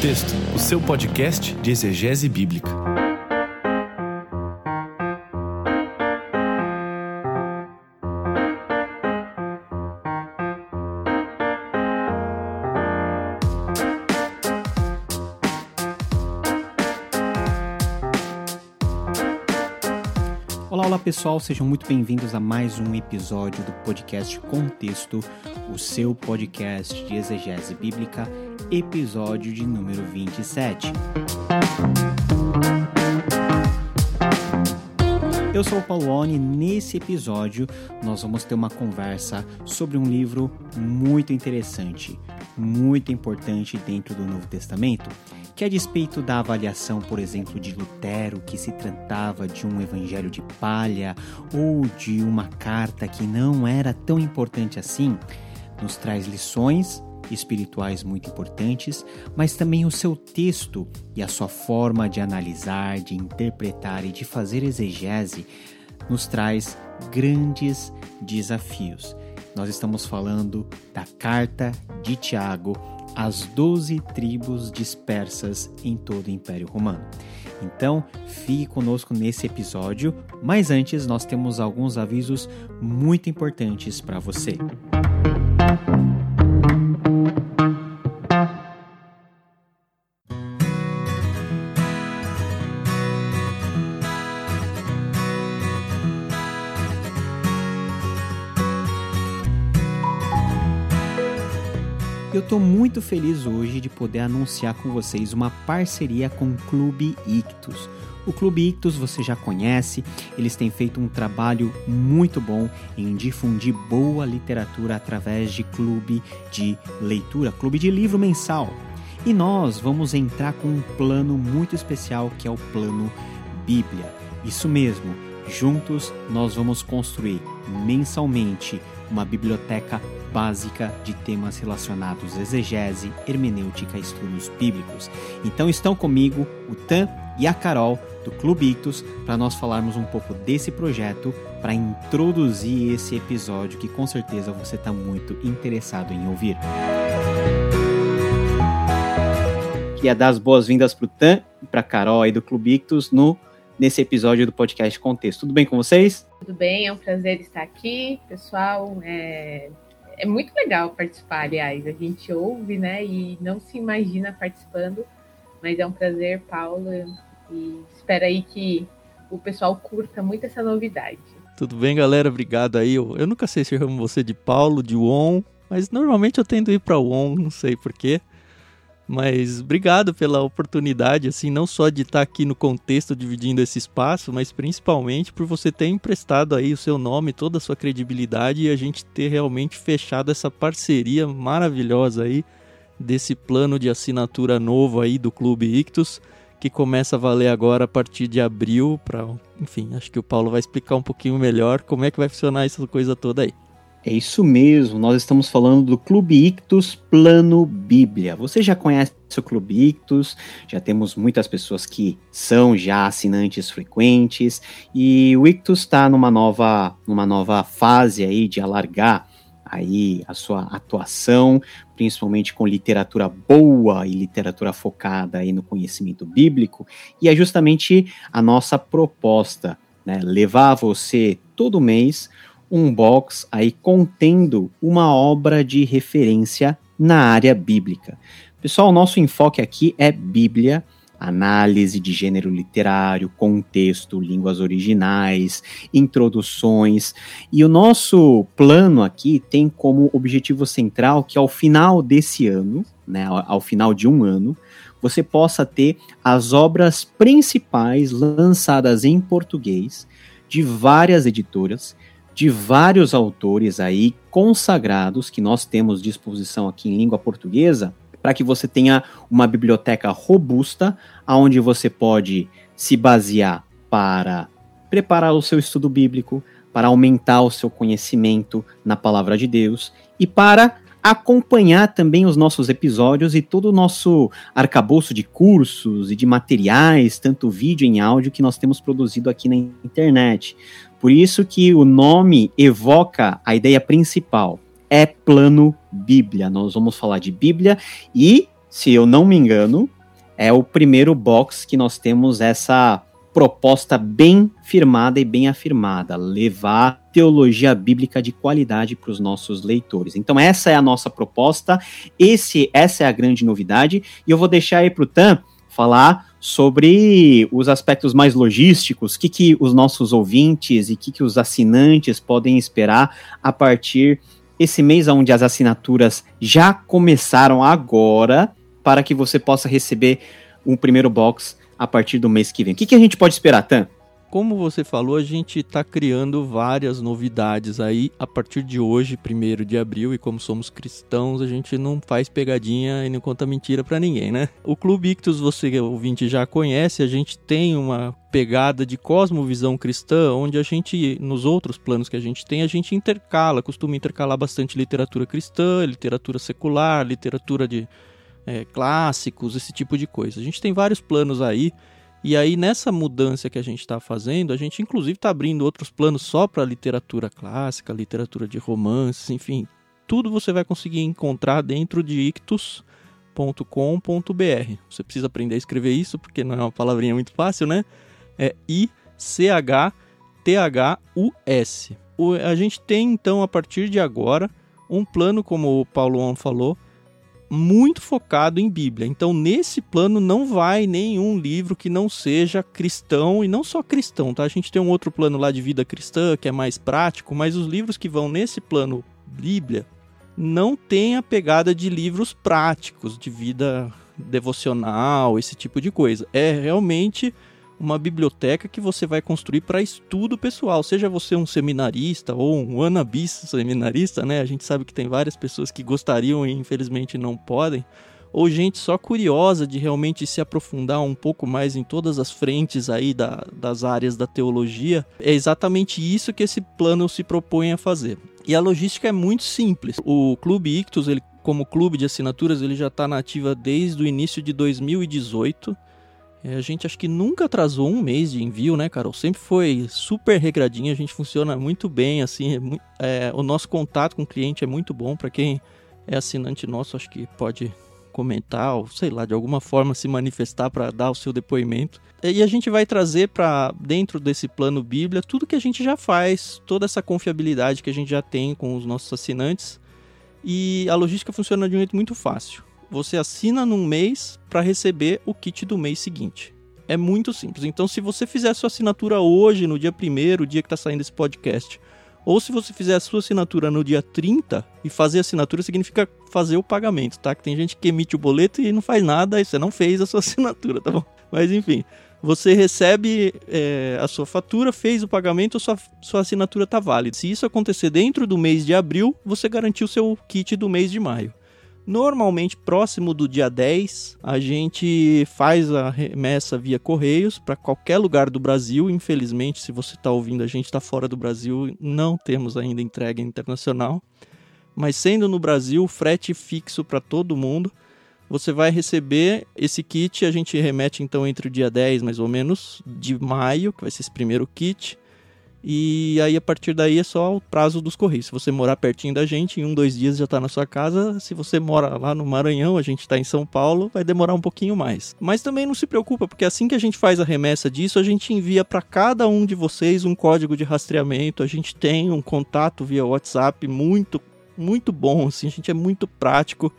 Contexto, o seu podcast de exegese bíblica. Olá, olá pessoal, sejam muito bem-vindos a mais um episódio do podcast Contexto, o seu podcast de exegese bíblica, episódio de número 27. Eu sou o Paulone e nesse episódio nós vamos ter uma conversa sobre um livro muito interessante, muito importante dentro do Novo Testamento, que a despeito da avaliação, por exemplo, de Lutero, que se tratava de um evangelho de palha ou de uma carta que não era tão importante assim, nos traz lições espirituais muito importantes, mas também o seu texto e a sua forma de analisar, de interpretar e de fazer exegese nos traz grandes desafios. Nós estamos falando da carta de Tiago às doze tribos dispersas em todo o Império Romano. Então, fique conosco nesse episódio, mas antes nós temos alguns avisos muito importantes para você. Eu estou muito feliz hoje de poder anunciar com vocês uma parceria com o Clube Ictus. O Clube Ictus você já conhece, eles têm feito um trabalho muito bom em difundir boa literatura através de clube de leitura, clube de livro mensal. E nós vamos entrar com um plano muito especial que é o plano Bíblia. Isso mesmo, juntos nós vamos construir mensalmente uma biblioteca básica de temas relacionados à exegese, hermenêutica e estudos bíblicos. Então estão comigo o Tan e a Carol do Clube Ictus para nós falarmos um pouco desse projeto para introduzir esse episódio que com certeza você está muito interessado em ouvir. Queria dar as boas-vindas para o Tan e para a Carol aí do Clube Ictus no nesse episódio do podcast Contexto. Tudo bem com vocês? Tudo bem, é um prazer estar aqui, pessoal. É, é muito legal participar, aliás. A gente ouve, né, e não se imagina participando, mas é um prazer, Paulo, e espero aí que o pessoal curta muito essa novidade. Tudo bem, galera? Obrigado aí. Eu, eu nunca sei se eu chamo você de Paulo, de Won, mas normalmente eu tendo ir para Won, não sei porquê. Mas obrigado pela oportunidade, assim, não só de estar aqui no contexto dividindo esse espaço, mas principalmente por você ter emprestado aí o seu nome, toda a sua credibilidade e a gente ter realmente fechado essa parceria maravilhosa aí desse plano de assinatura novo aí do Clube Ictus, que começa a valer agora a partir de abril, para, enfim, acho que o Paulo vai explicar um pouquinho melhor como é que vai funcionar essa coisa toda aí. É isso mesmo, nós estamos falando do Clube Ictus Plano Bíblia. Você já conhece o Clube Ictus, já temos muitas pessoas que são já assinantes frequentes, e o Ictus está numa nova, numa nova fase aí de alargar aí a sua atuação, principalmente com literatura boa e literatura focada aí no conhecimento bíblico, e é justamente a nossa proposta, né, levar você todo mês um box aí contendo uma obra de referência na área bíblica. Pessoal, nosso enfoque aqui é Bíblia, análise de gênero literário, contexto, línguas originais, introduções. E o nosso plano aqui tem como objetivo central que ao final desse ano, né, ao final de um ano, você possa ter as obras principais lançadas em português de várias editoras de vários autores aí consagrados que nós temos disposição aqui em língua portuguesa, para que você tenha uma biblioteca robusta, aonde você pode se basear para preparar o seu estudo bíblico, para aumentar o seu conhecimento na palavra de Deus e para acompanhar também os nossos episódios e todo o nosso arcabouço de cursos e de materiais, tanto vídeo em áudio que nós temos produzido aqui na internet. Por isso que o nome evoca a ideia principal. É plano Bíblia. Nós vamos falar de Bíblia e se eu não me engano, é o primeiro box que nós temos essa proposta bem firmada e bem afirmada, levar teologia bíblica de qualidade para os nossos leitores. Então essa é a nossa proposta, esse essa é a grande novidade e eu vou deixar aí para o Tan falar sobre os aspectos mais logísticos, o que, que os nossos ouvintes e o que, que os assinantes podem esperar a partir esse mês onde as assinaturas já começaram agora para que você possa receber um primeiro box a partir do mês que vem. O que, que a gente pode esperar, Tan? Como você falou, a gente está criando várias novidades aí a partir de hoje, primeiro de abril, e como somos cristãos, a gente não faz pegadinha e não conta mentira para ninguém, né? O Clube Ictus, você ouvinte já conhece, a gente tem uma pegada de cosmovisão cristã, onde a gente, nos outros planos que a gente tem, a gente intercala, costuma intercalar bastante literatura cristã, literatura secular, literatura de é, clássicos, esse tipo de coisa. A gente tem vários planos aí. E aí, nessa mudança que a gente está fazendo, a gente inclusive está abrindo outros planos só para literatura clássica, literatura de romances, enfim. Tudo você vai conseguir encontrar dentro de ictus.com.br. Você precisa aprender a escrever isso, porque não é uma palavrinha muito fácil, né? É I-C-H-T-H-U-S. A gente tem, então, a partir de agora, um plano, como o Paulo falou, muito focado em Bíblia. Então, nesse plano não vai nenhum livro que não seja cristão e não só cristão, tá? A gente tem um outro plano lá de vida cristã que é mais prático, mas os livros que vão nesse plano Bíblia não tem a pegada de livros práticos de vida devocional, esse tipo de coisa. É realmente uma biblioteca que você vai construir para estudo pessoal, seja você um seminarista ou um wannabe seminarista, né? A gente sabe que tem várias pessoas que gostariam e infelizmente não podem, ou gente só curiosa de realmente se aprofundar um pouco mais em todas as frentes aí da, das áreas da teologia. É exatamente isso que esse plano se propõe a fazer. E a logística é muito simples. O Clube Ictus, ele como clube de assinaturas, ele já está na ativa desde o início de 2018 é, a gente acho que nunca atrasou um mês de envio, né, Carol? Sempre foi super regradinho, a gente funciona muito bem, assim, é, é, o nosso contato com o cliente é muito bom. Para quem é assinante nosso, acho que pode comentar ou sei lá, de alguma forma se manifestar para dar o seu depoimento. E a gente vai trazer para dentro desse plano Bíblia tudo que a gente já faz, toda essa confiabilidade que a gente já tem com os nossos assinantes. E a logística funciona de um jeito muito fácil você assina num mês para receber o kit do mês seguinte. É muito simples. Então, se você fizer sua assinatura hoje, no dia 1 dia que está saindo esse podcast, ou se você fizer a sua assinatura no dia 30, e fazer assinatura significa fazer o pagamento, tá? Que tem gente que emite o boleto e não faz nada, e você não fez a sua assinatura, tá bom? Mas enfim, você recebe é, a sua fatura, fez o pagamento, sua, sua assinatura está válida. Se isso acontecer dentro do mês de abril, você garantiu o seu kit do mês de maio. Normalmente, próximo do dia 10, a gente faz a remessa via correios para qualquer lugar do Brasil. Infelizmente, se você está ouvindo, a gente está fora do Brasil, não temos ainda entrega internacional. Mas sendo no Brasil, frete fixo para todo mundo. Você vai receber esse kit, a gente remete então entre o dia 10 mais ou menos de maio, que vai ser esse primeiro kit, e aí, a partir daí, é só o prazo dos Correios. Se você morar pertinho da gente, em um, dois dias já está na sua casa. Se você mora lá no Maranhão, a gente está em São Paulo, vai demorar um pouquinho mais. Mas também não se preocupa, porque assim que a gente faz a remessa disso, a gente envia para cada um de vocês um código de rastreamento. A gente tem um contato via WhatsApp muito, muito bom. Assim, a gente é muito prático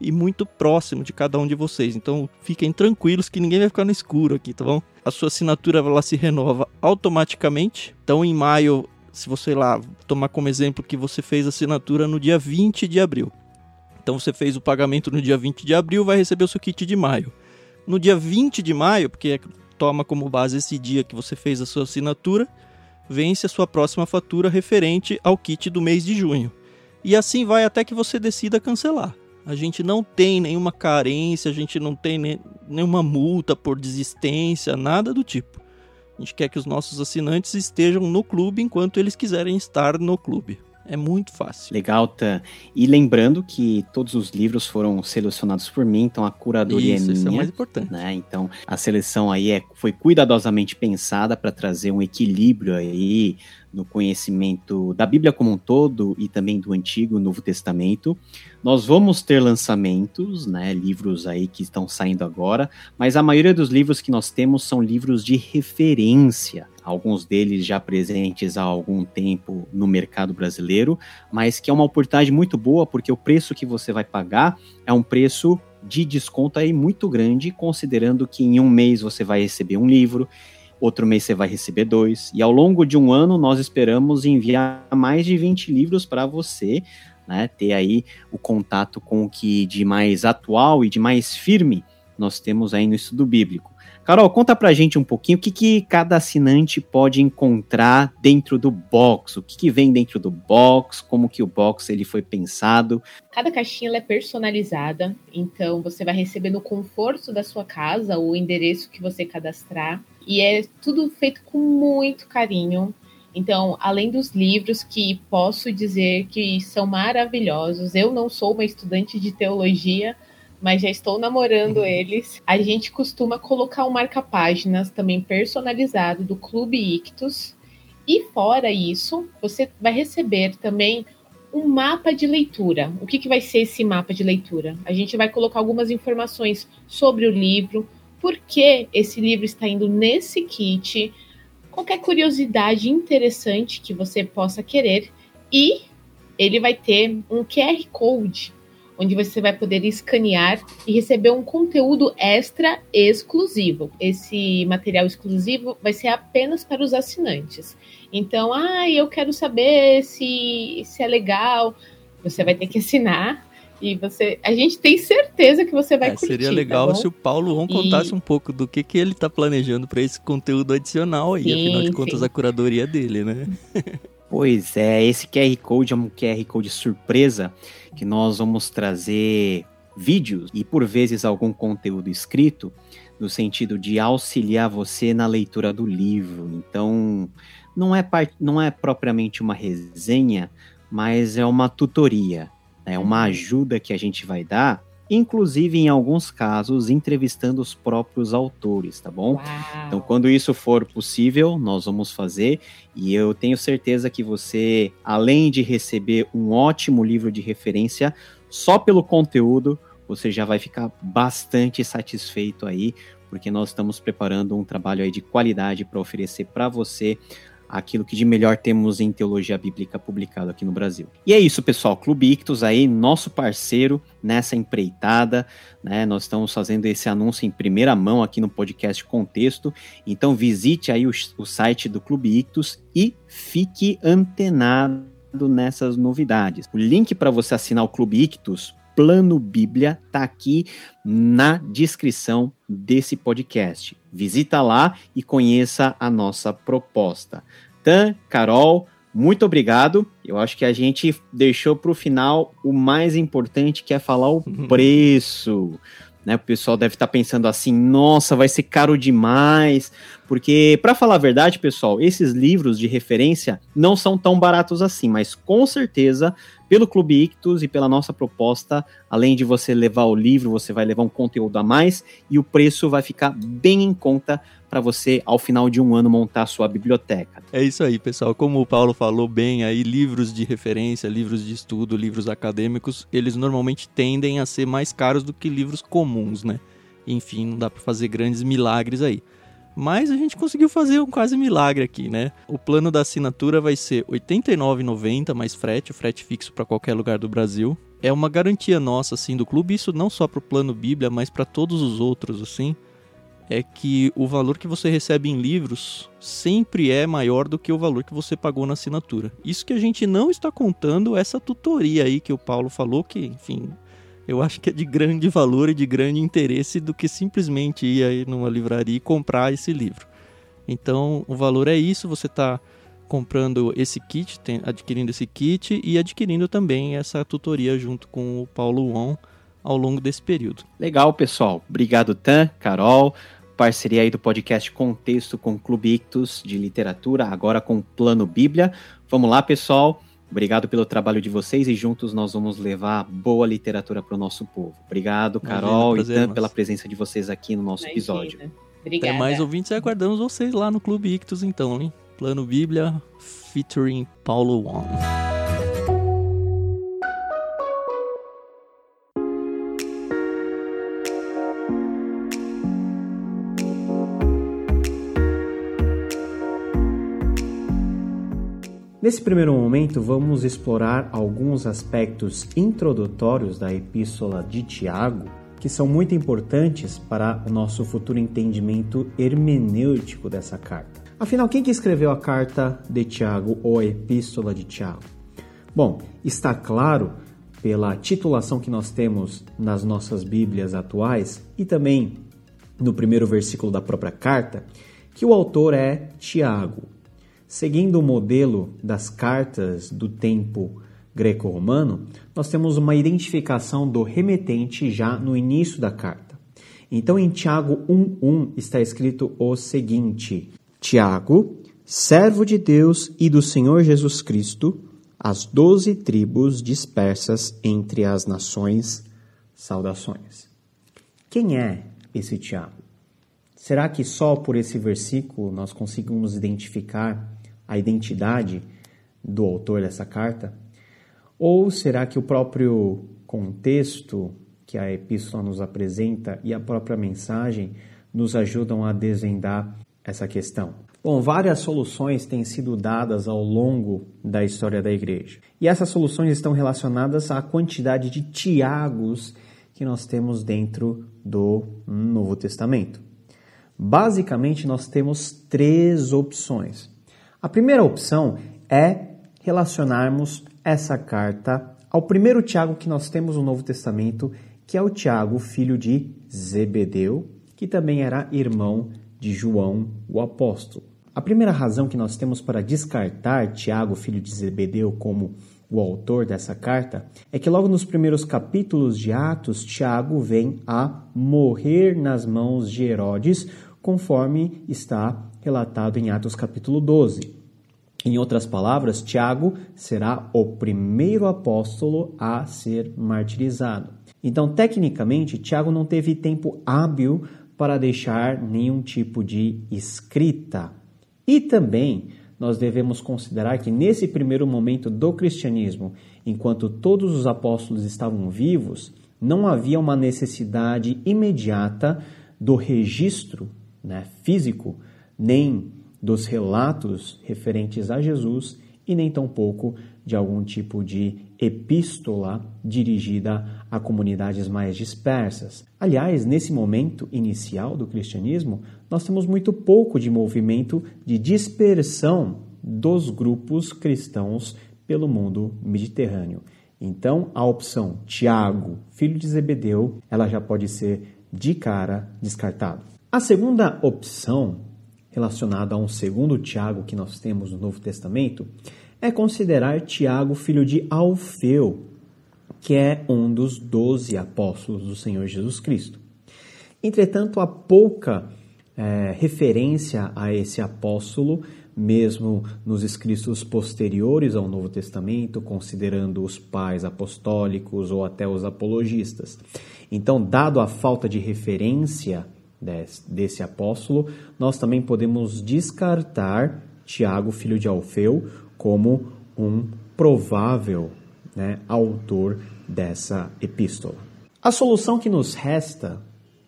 e muito próximo de cada um de vocês. Então fiquem tranquilos que ninguém vai ficar no escuro aqui, tá bom? A sua assinatura ela se renova automaticamente. Então em maio, se você lá tomar como exemplo que você fez a assinatura no dia 20 de abril. Então você fez o pagamento no dia 20 de abril, vai receber o seu kit de maio. No dia 20 de maio, porque toma como base esse dia que você fez a sua assinatura, vence a sua próxima fatura referente ao kit do mês de junho. E assim vai até que você decida cancelar. A gente não tem nenhuma carência, a gente não tem ne nenhuma multa por desistência, nada do tipo. A gente quer que os nossos assinantes estejam no clube enquanto eles quiserem estar no clube. É muito fácil. Legal, Tan. E lembrando que todos os livros foram selecionados por mim, então a curadoria isso, é minha. Isso é mais importante. Né? Então a seleção aí é, foi cuidadosamente pensada para trazer um equilíbrio aí no conhecimento da Bíblia como um todo e também do Antigo e Novo Testamento. Nós vamos ter lançamentos, né, livros aí que estão saindo agora, mas a maioria dos livros que nós temos são livros de referência, alguns deles já presentes há algum tempo no mercado brasileiro, mas que é uma oportunidade muito boa porque o preço que você vai pagar é um preço de desconto aí muito grande, considerando que em um mês você vai receber um livro, outro mês você vai receber dois, e ao longo de um ano nós esperamos enviar mais de 20 livros para você, né, ter aí o contato com o que de mais atual e de mais firme nós temos aí no estudo bíblico. Carol, conta pra gente um pouquinho o que, que cada assinante pode encontrar dentro do box, o que, que vem dentro do box, como que o box ele foi pensado. Cada caixinha é personalizada, então você vai receber no conforto da sua casa o endereço que você cadastrar e é tudo feito com muito carinho. Então, além dos livros que posso dizer que são maravilhosos, eu não sou uma estudante de teologia, mas já estou namorando uhum. eles. A gente costuma colocar um marca-páginas também personalizado do Clube Ictus. E fora isso, você vai receber também um mapa de leitura. O que, que vai ser esse mapa de leitura? A gente vai colocar algumas informações sobre o livro, por que esse livro está indo nesse kit, qualquer curiosidade interessante que você possa querer. E ele vai ter um QR Code onde você vai poder escanear e receber um conteúdo extra exclusivo. Esse material exclusivo vai ser apenas para os assinantes. Então, ah, eu quero saber se, se é legal. Você vai ter que assinar e você, a gente tem certeza que você vai é, curtir. Seria tá legal tá se o Paulo Ron contasse e... um pouco do que, que ele está planejando para esse conteúdo adicional aí, sim, afinal de contas sim. a curadoria dele, né? Pois é, esse QR Code é um QR Code surpresa que nós vamos trazer vídeos e por vezes algum conteúdo escrito no sentido de auxiliar você na leitura do livro. Então, não é, part... não é propriamente uma resenha, mas é uma tutoria, é uma uhum. ajuda que a gente vai dar inclusive em alguns casos entrevistando os próprios autores, tá bom? Uau. Então, quando isso for possível, nós vamos fazer e eu tenho certeza que você, além de receber um ótimo livro de referência, só pelo conteúdo, você já vai ficar bastante satisfeito aí, porque nós estamos preparando um trabalho aí de qualidade para oferecer para você aquilo que de melhor temos em teologia bíblica publicado aqui no Brasil. E é isso, pessoal. Clube Ictus aí, nosso parceiro nessa empreitada, né? Nós estamos fazendo esse anúncio em primeira mão aqui no podcast Contexto. Então visite aí o, o site do Clube Ictus e fique antenado nessas novidades. O link para você assinar o Clube Ictus Plano Bíblia tá aqui na descrição desse podcast. Visita lá e conheça a nossa proposta. Tan, Carol, muito obrigado. Eu acho que a gente deixou para o final o mais importante, que é falar o uhum. preço. Né, o pessoal deve estar tá pensando assim: nossa, vai ser caro demais. Porque, para falar a verdade, pessoal, esses livros de referência não são tão baratos assim, mas com certeza pelo Clube Ictus e pela nossa proposta, além de você levar o livro, você vai levar um conteúdo a mais e o preço vai ficar bem em conta para você, ao final de um ano, montar a sua biblioteca. É isso aí, pessoal. Como o Paulo falou bem aí, livros de referência, livros de estudo, livros acadêmicos, eles normalmente tendem a ser mais caros do que livros comuns, né? Enfim, não dá para fazer grandes milagres aí. Mas a gente conseguiu fazer um quase milagre aqui, né? O plano da assinatura vai ser R$ 89,90 mais frete, frete fixo para qualquer lugar do Brasil. É uma garantia nossa, assim, do clube, isso não só para o plano Bíblia, mas para todos os outros, assim, é que o valor que você recebe em livros sempre é maior do que o valor que você pagou na assinatura. Isso que a gente não está contando essa tutoria aí que o Paulo falou, que, enfim, eu acho que é de grande valor e de grande interesse do que simplesmente ir aí numa livraria e comprar esse livro. Então, o valor é isso, você está comprando esse kit, adquirindo esse kit e adquirindo também essa tutoria junto com o Paulo Won ao longo desse período. Legal, pessoal. Obrigado, Tan, Carol. Parceria aí do podcast Contexto com o Clube Ictus de Literatura, agora com Plano Bíblia. Vamos lá, pessoal Obrigado pelo trabalho de vocês e juntos nós vamos levar boa literatura para o nosso povo. Obrigado, Carol, Imagina, prazer, e pela presença de vocês aqui no nosso Imagina. episódio. Obrigada. Até mais ouvintes e aguardamos vocês lá no Clube Ictus, então, hein? Plano Bíblia featuring Paulo Wong. Nesse primeiro momento, vamos explorar alguns aspectos introdutórios da Epístola de Tiago que são muito importantes para o nosso futuro entendimento hermenêutico dessa carta. Afinal, quem que escreveu a carta de Tiago ou a Epístola de Tiago? Bom, está claro pela titulação que nós temos nas nossas Bíblias atuais e também no primeiro versículo da própria carta, que o autor é Tiago. Seguindo o modelo das cartas do tempo greco-romano, nós temos uma identificação do remetente já no início da carta. Então, em Tiago 1:1 está escrito o seguinte: Tiago, servo de Deus e do Senhor Jesus Cristo, as doze tribos dispersas entre as nações, saudações. Quem é esse Tiago? Será que só por esse versículo nós conseguimos identificar a identidade do autor dessa carta? Ou será que o próprio contexto que a epístola nos apresenta e a própria mensagem nos ajudam a desvendar essa questão? Bom, várias soluções têm sido dadas ao longo da história da igreja. E essas soluções estão relacionadas à quantidade de Tiagos que nós temos dentro do Novo Testamento. Basicamente, nós temos três opções. A primeira opção é relacionarmos essa carta ao primeiro Tiago que nós temos no Novo Testamento, que é o Tiago, filho de Zebedeu, que também era irmão de João, o apóstolo. A primeira razão que nós temos para descartar Tiago, filho de Zebedeu, como o autor dessa carta, é que logo nos primeiros capítulos de Atos, Tiago vem a morrer nas mãos de Herodes, conforme está relatado em Atos capítulo 12. Em outras palavras, Tiago será o primeiro apóstolo a ser martirizado. Então, tecnicamente, Tiago não teve tempo hábil para deixar nenhum tipo de escrita. E também nós devemos considerar que nesse primeiro momento do cristianismo, enquanto todos os apóstolos estavam vivos, não havia uma necessidade imediata do registro né, físico, nem dos relatos referentes a Jesus e nem tampouco de algum tipo de epístola dirigida a comunidades mais dispersas. Aliás, nesse momento inicial do cristianismo, nós temos muito pouco de movimento de dispersão dos grupos cristãos pelo mundo mediterrâneo. Então, a opção Tiago, filho de Zebedeu, ela já pode ser de cara descartada. A segunda opção relacionado a um segundo Tiago que nós temos no Novo Testamento, é considerar Tiago filho de Alfeu, que é um dos doze apóstolos do Senhor Jesus Cristo. Entretanto, há pouca é, referência a esse apóstolo, mesmo nos escritos posteriores ao Novo Testamento, considerando os pais apostólicos ou até os apologistas. Então, dado a falta de referência desse apóstolo, nós também podemos descartar Tiago, filho de Alfeu, como um provável né, autor dessa epístola. A solução que nos resta,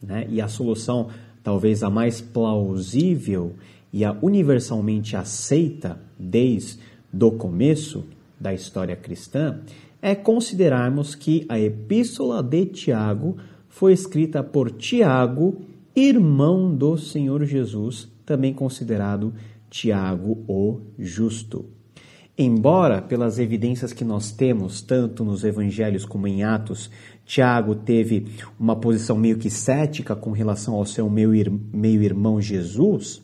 né, e a solução talvez a mais plausível e a universalmente aceita desde o começo da história cristã, é considerarmos que a epístola de Tiago foi escrita por Tiago irmão do Senhor Jesus, também considerado Tiago o Justo. Embora, pelas evidências que nós temos, tanto nos evangelhos como em Atos, Tiago teve uma posição meio que cética com relação ao seu meio-irmão Jesus,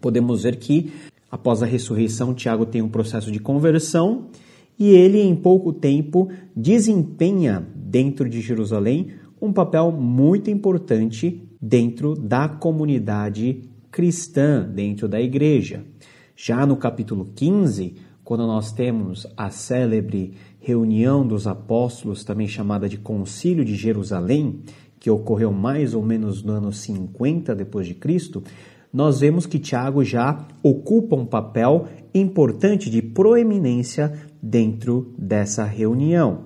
podemos ver que, após a ressurreição, Tiago tem um processo de conversão e ele, em pouco tempo, desempenha dentro de Jerusalém um papel muito importante dentro da comunidade cristã, dentro da igreja. Já no capítulo 15, quando nós temos a célebre reunião dos apóstolos, também chamada de Concílio de Jerusalém, que ocorreu mais ou menos no ano 50 depois de Cristo, nós vemos que Tiago já ocupa um papel importante de proeminência dentro dessa reunião.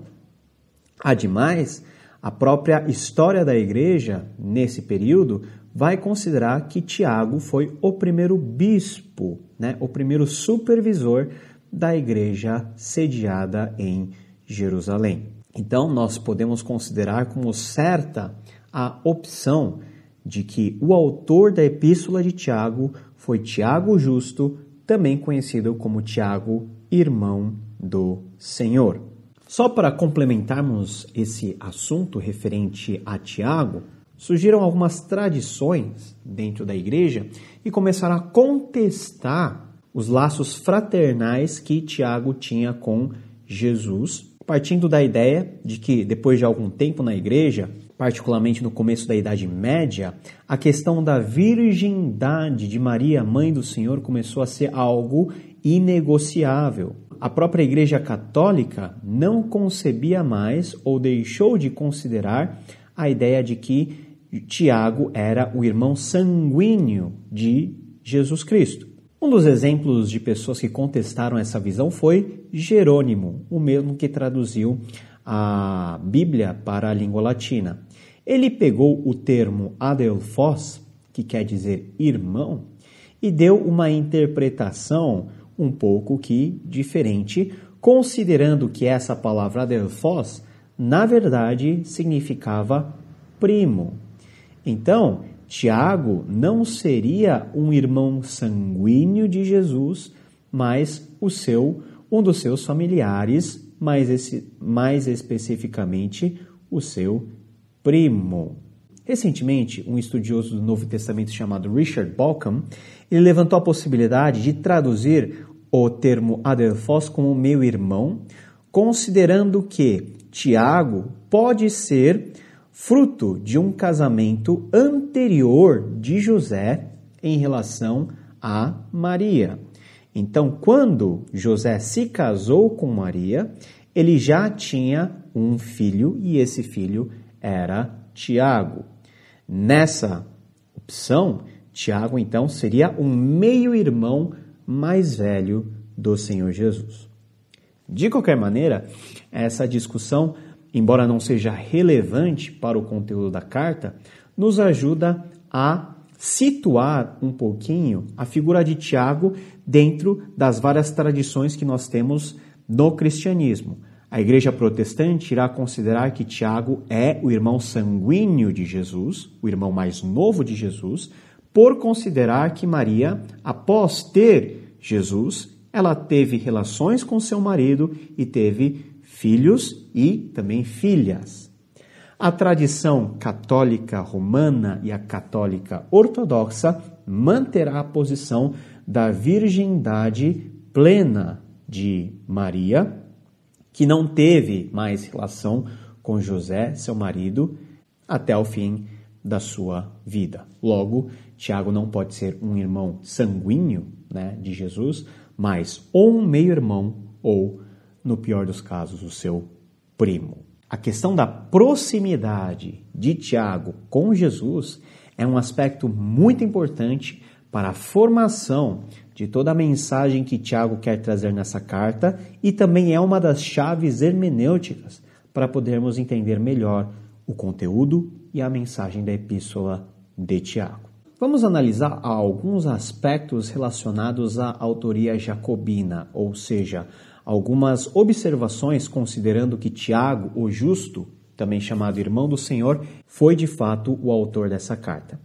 Ademais, a própria história da igreja nesse período vai considerar que Tiago foi o primeiro bispo, né, o primeiro supervisor da igreja sediada em Jerusalém. Então, nós podemos considerar como certa a opção de que o autor da epístola de Tiago foi Tiago Justo, também conhecido como Tiago, irmão do Senhor. Só para complementarmos esse assunto referente a Tiago, surgiram algumas tradições dentro da igreja e começaram a contestar os laços fraternais que Tiago tinha com Jesus, partindo da ideia de que depois de algum tempo na igreja, particularmente no começo da Idade Média, a questão da virgindade de Maria, mãe do Senhor, começou a ser algo inegociável. A própria Igreja Católica não concebia mais ou deixou de considerar a ideia de que Tiago era o irmão sanguíneo de Jesus Cristo. Um dos exemplos de pessoas que contestaram essa visão foi Jerônimo, o mesmo que traduziu a Bíblia para a língua latina. Ele pegou o termo adelphos, que quer dizer irmão, e deu uma interpretação um pouco que diferente, considerando que essa palavra adelphos, na verdade, significava primo. Então, Tiago não seria um irmão sanguíneo de Jesus, mas o seu um dos seus familiares, mais, esse, mais especificamente o seu primo. Recentemente, um estudioso do Novo Testamento chamado Richard Balcom, ele levantou a possibilidade de traduzir o termo Adelphos como meu irmão, considerando que Tiago pode ser fruto de um casamento anterior de José em relação a Maria. Então, quando José se casou com Maria, ele já tinha um filho e esse filho era Tiago. Nessa opção, Tiago então seria um meio-irmão mais velho do Senhor Jesus. De qualquer maneira, essa discussão embora não seja relevante para o conteúdo da carta, nos ajuda a situar um pouquinho a figura de Tiago dentro das várias tradições que nós temos no cristianismo. A igreja protestante irá considerar que Tiago é o irmão sanguíneo de Jesus, o irmão mais novo de Jesus, por considerar que Maria, após ter Jesus, ela teve relações com seu marido e teve filhos e também filhas. A tradição católica romana e a católica ortodoxa manterá a posição da virgindade plena de Maria, que não teve mais relação com José, seu marido, até o fim da sua vida. Logo, Tiago não pode ser um irmão sanguíneo né, de Jesus, mas ou um meio-irmão ou no pior dos casos, o seu primo. A questão da proximidade de Tiago com Jesus é um aspecto muito importante para a formação de toda a mensagem que Tiago quer trazer nessa carta e também é uma das chaves hermenêuticas para podermos entender melhor o conteúdo e a mensagem da epístola de Tiago. Vamos analisar alguns aspectos relacionados à autoria jacobina, ou seja, algumas observações considerando que Tiago, o justo, também chamado irmão do Senhor, foi de fato o autor dessa carta.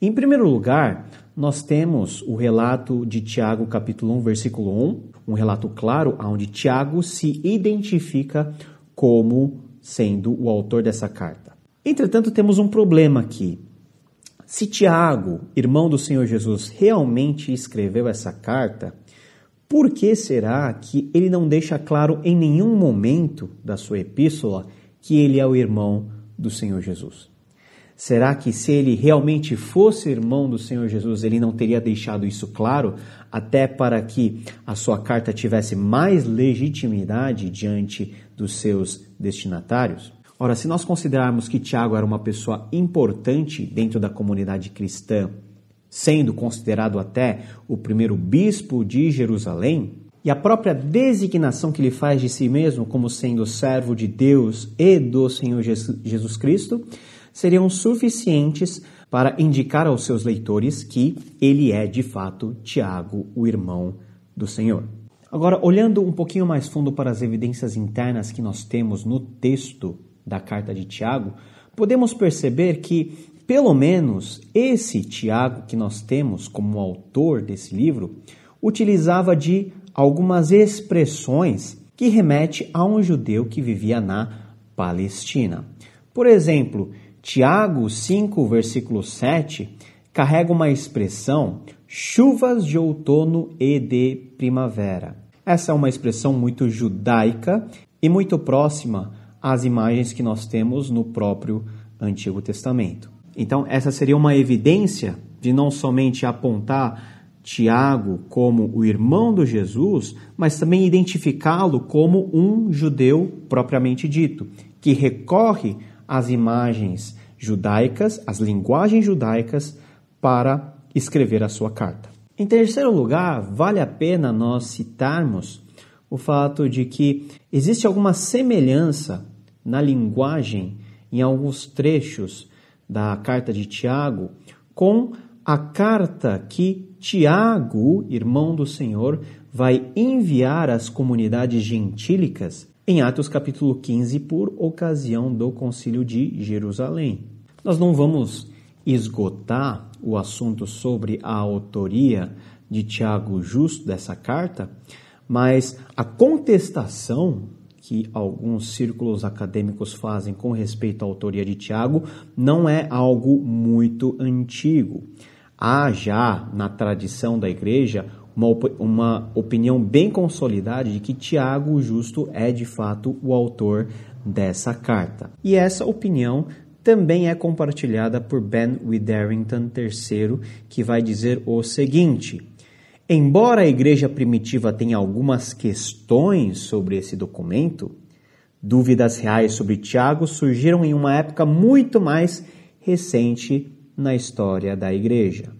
Em primeiro lugar, nós temos o relato de Tiago, capítulo 1, versículo 1, um relato claro onde Tiago se identifica como sendo o autor dessa carta. Entretanto, temos um problema aqui. Se Tiago, irmão do Senhor Jesus, realmente escreveu essa carta, por que será que ele não deixa claro em nenhum momento da sua epístola que ele é o irmão do Senhor Jesus? Será que se ele realmente fosse irmão do Senhor Jesus, ele não teria deixado isso claro, até para que a sua carta tivesse mais legitimidade diante dos seus destinatários? Ora, se nós considerarmos que Tiago era uma pessoa importante dentro da comunidade cristã, sendo considerado até o primeiro bispo de Jerusalém, e a própria designação que ele faz de si mesmo como sendo servo de Deus e do Senhor Jesus Cristo, seriam suficientes para indicar aos seus leitores que ele é de fato Tiago, o irmão do Senhor. Agora, olhando um pouquinho mais fundo para as evidências internas que nós temos no texto da carta de Tiago, podemos perceber que, pelo menos, esse Tiago que nós temos como autor desse livro, utilizava de algumas expressões que remete a um judeu que vivia na Palestina. Por exemplo, Tiago 5, versículo 7, carrega uma expressão chuvas de outono e de primavera. Essa é uma expressão muito judaica e muito próxima às imagens que nós temos no próprio Antigo Testamento. Então, essa seria uma evidência de não somente apontar Tiago como o irmão do Jesus, mas também identificá-lo como um judeu propriamente dito, que recorre as imagens judaicas, as linguagens judaicas, para escrever a sua carta. Em terceiro lugar, vale a pena nós citarmos o fato de que existe alguma semelhança na linguagem em alguns trechos da carta de Tiago com a carta que Tiago, irmão do Senhor, vai enviar às comunidades gentílicas em Atos capítulo 15 por ocasião do concílio de Jerusalém. Nós não vamos esgotar o assunto sobre a autoria de Tiago Justo dessa carta, mas a contestação que alguns círculos acadêmicos fazem com respeito à autoria de Tiago não é algo muito antigo. Há já na tradição da igreja uma, uma opinião bem consolidada de que Tiago o Justo é de fato o autor dessa carta. E essa opinião também é compartilhada por Ben Witherington III, que vai dizer o seguinte: Embora a igreja primitiva tenha algumas questões sobre esse documento, dúvidas reais sobre Tiago surgiram em uma época muito mais recente na história da igreja.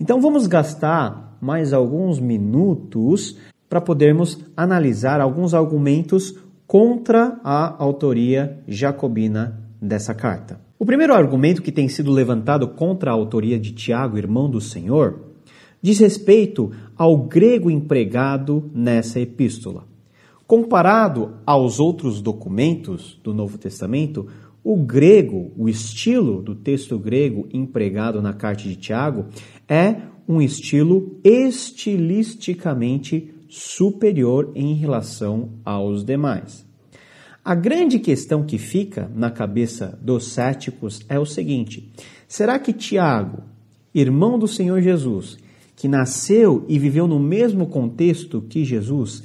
Então vamos gastar mais alguns minutos para podermos analisar alguns argumentos contra a autoria jacobina dessa carta. O primeiro argumento que tem sido levantado contra a autoria de Tiago, irmão do Senhor, diz respeito ao grego empregado nessa epístola. Comparado aos outros documentos do Novo Testamento, o grego, o estilo do texto grego empregado na carta de Tiago, é um estilo estilisticamente superior em relação aos demais. A grande questão que fica na cabeça dos céticos é o seguinte: será que Tiago, irmão do Senhor Jesus, que nasceu e viveu no mesmo contexto que Jesus,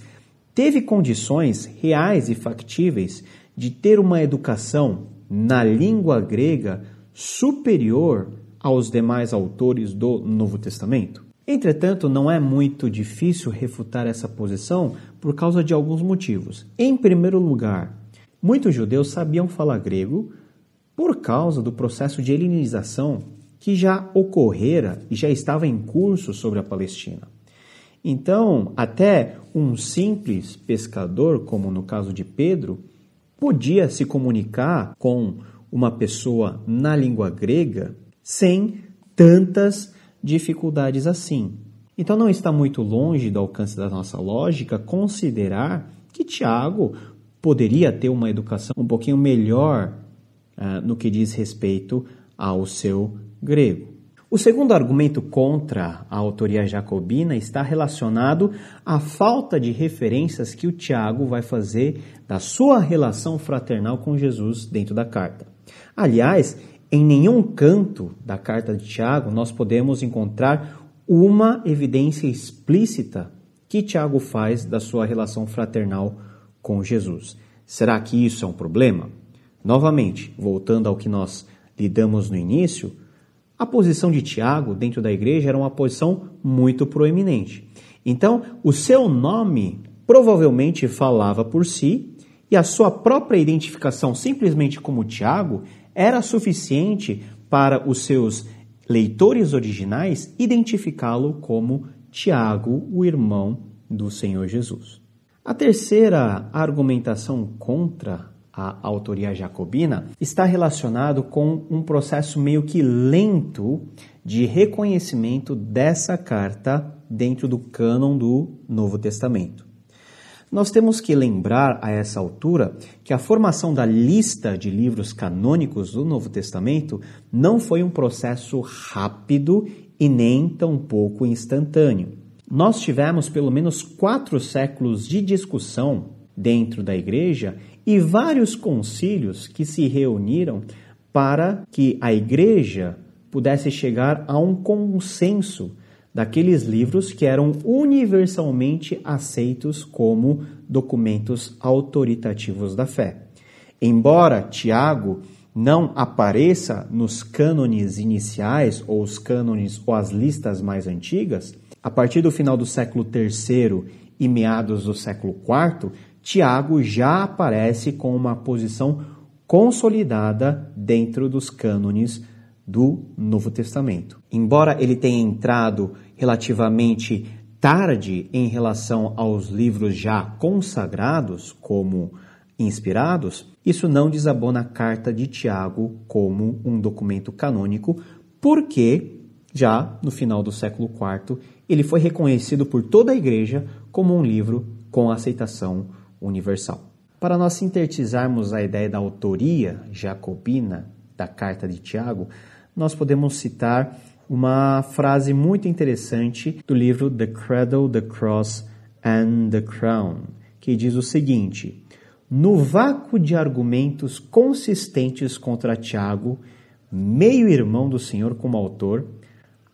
teve condições reais e factíveis de ter uma educação na língua grega superior aos demais autores do Novo Testamento? Entretanto, não é muito difícil refutar essa posição por causa de alguns motivos. Em primeiro lugar, muitos judeus sabiam falar grego por causa do processo de helenização que já ocorrera e já estava em curso sobre a Palestina. Então, até um simples pescador, como no caso de Pedro, podia se comunicar com uma pessoa na língua grega sem tantas dificuldades assim. Então não está muito longe do alcance da nossa lógica considerar que Tiago poderia ter uma educação um pouquinho melhor uh, no que diz respeito ao seu grego. O segundo argumento contra a autoria jacobina está relacionado à falta de referências que o Tiago vai fazer da sua relação fraternal com Jesus dentro da carta. Aliás, em nenhum canto da carta de Tiago nós podemos encontrar uma evidência explícita que Tiago faz da sua relação fraternal com Jesus. Será que isso é um problema? Novamente, voltando ao que nós lidamos no início, a posição de Tiago dentro da igreja era uma posição muito proeminente. Então, o seu nome provavelmente falava por si e a sua própria identificação simplesmente como Tiago era suficiente para os seus leitores originais identificá-lo como Tiago, o irmão do Senhor Jesus. A terceira argumentação contra a autoria jacobina está relacionado com um processo meio que lento de reconhecimento dessa carta dentro do cânon do Novo Testamento. Nós temos que lembrar a essa altura que a formação da lista de livros canônicos do Novo Testamento não foi um processo rápido e nem tampouco instantâneo. Nós tivemos pelo menos quatro séculos de discussão dentro da igreja e vários concílios que se reuniram para que a igreja pudesse chegar a um consenso daqueles livros que eram universalmente aceitos como documentos autoritativos da fé. Embora Tiago não apareça nos cânones iniciais ou os cânones ou as listas mais antigas, a partir do final do século III e meados do século IV, Tiago já aparece com uma posição consolidada dentro dos cânones do Novo Testamento. Embora ele tenha entrado relativamente tarde em relação aos livros já consagrados como inspirados, isso não desabona a carta de Tiago como um documento canônico, porque já no final do século IV ele foi reconhecido por toda a igreja como um livro com aceitação universal. Para nós sintetizarmos a ideia da autoria jacobina da carta de Tiago, nós podemos citar uma frase muito interessante do livro The Cradle, the Cross and the Crown, que diz o seguinte: No vácuo de argumentos consistentes contra Tiago, meio-irmão do Senhor como autor,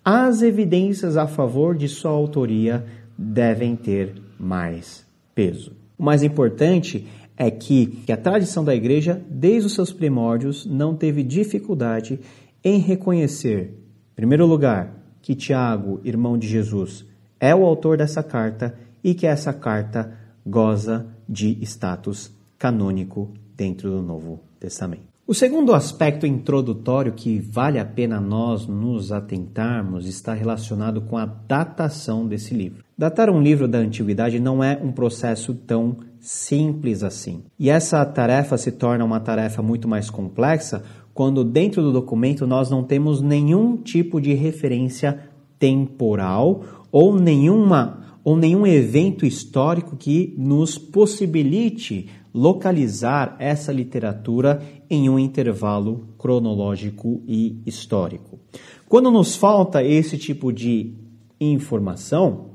as evidências a favor de sua autoria devem ter mais peso. O mais importante é que, que a tradição da igreja, desde os seus primórdios, não teve dificuldade em reconhecer, em primeiro lugar, que Tiago, irmão de Jesus, é o autor dessa carta e que essa carta goza de status canônico dentro do Novo Testamento. O segundo aspecto introdutório que vale a pena nós nos atentarmos está relacionado com a datação desse livro. Datar um livro da antiguidade não é um processo tão simples assim. E essa tarefa se torna uma tarefa muito mais complexa quando dentro do documento nós não temos nenhum tipo de referência temporal ou nenhuma ou nenhum evento histórico que nos possibilite localizar essa literatura em um intervalo cronológico e histórico. Quando nos falta esse tipo de informação,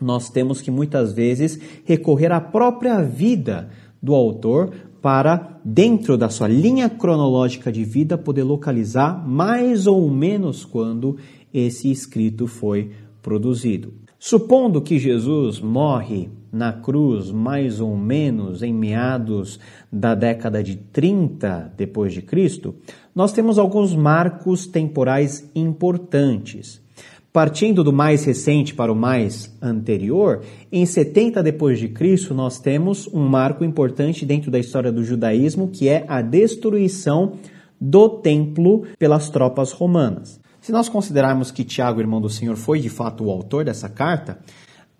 nós temos que muitas vezes recorrer à própria vida do autor para, dentro da sua linha cronológica de vida, poder localizar mais ou menos quando esse escrito foi produzido. Supondo que Jesus morre na cruz mais ou menos em meados da década de 30 depois de Cristo, nós temos alguns marcos temporais importantes. Partindo do mais recente para o mais anterior, em 70 depois de Cristo nós temos um marco importante dentro da história do judaísmo, que é a destruição do templo pelas tropas romanas. Se nós considerarmos que Tiago, irmão do Senhor, foi de fato o autor dessa carta,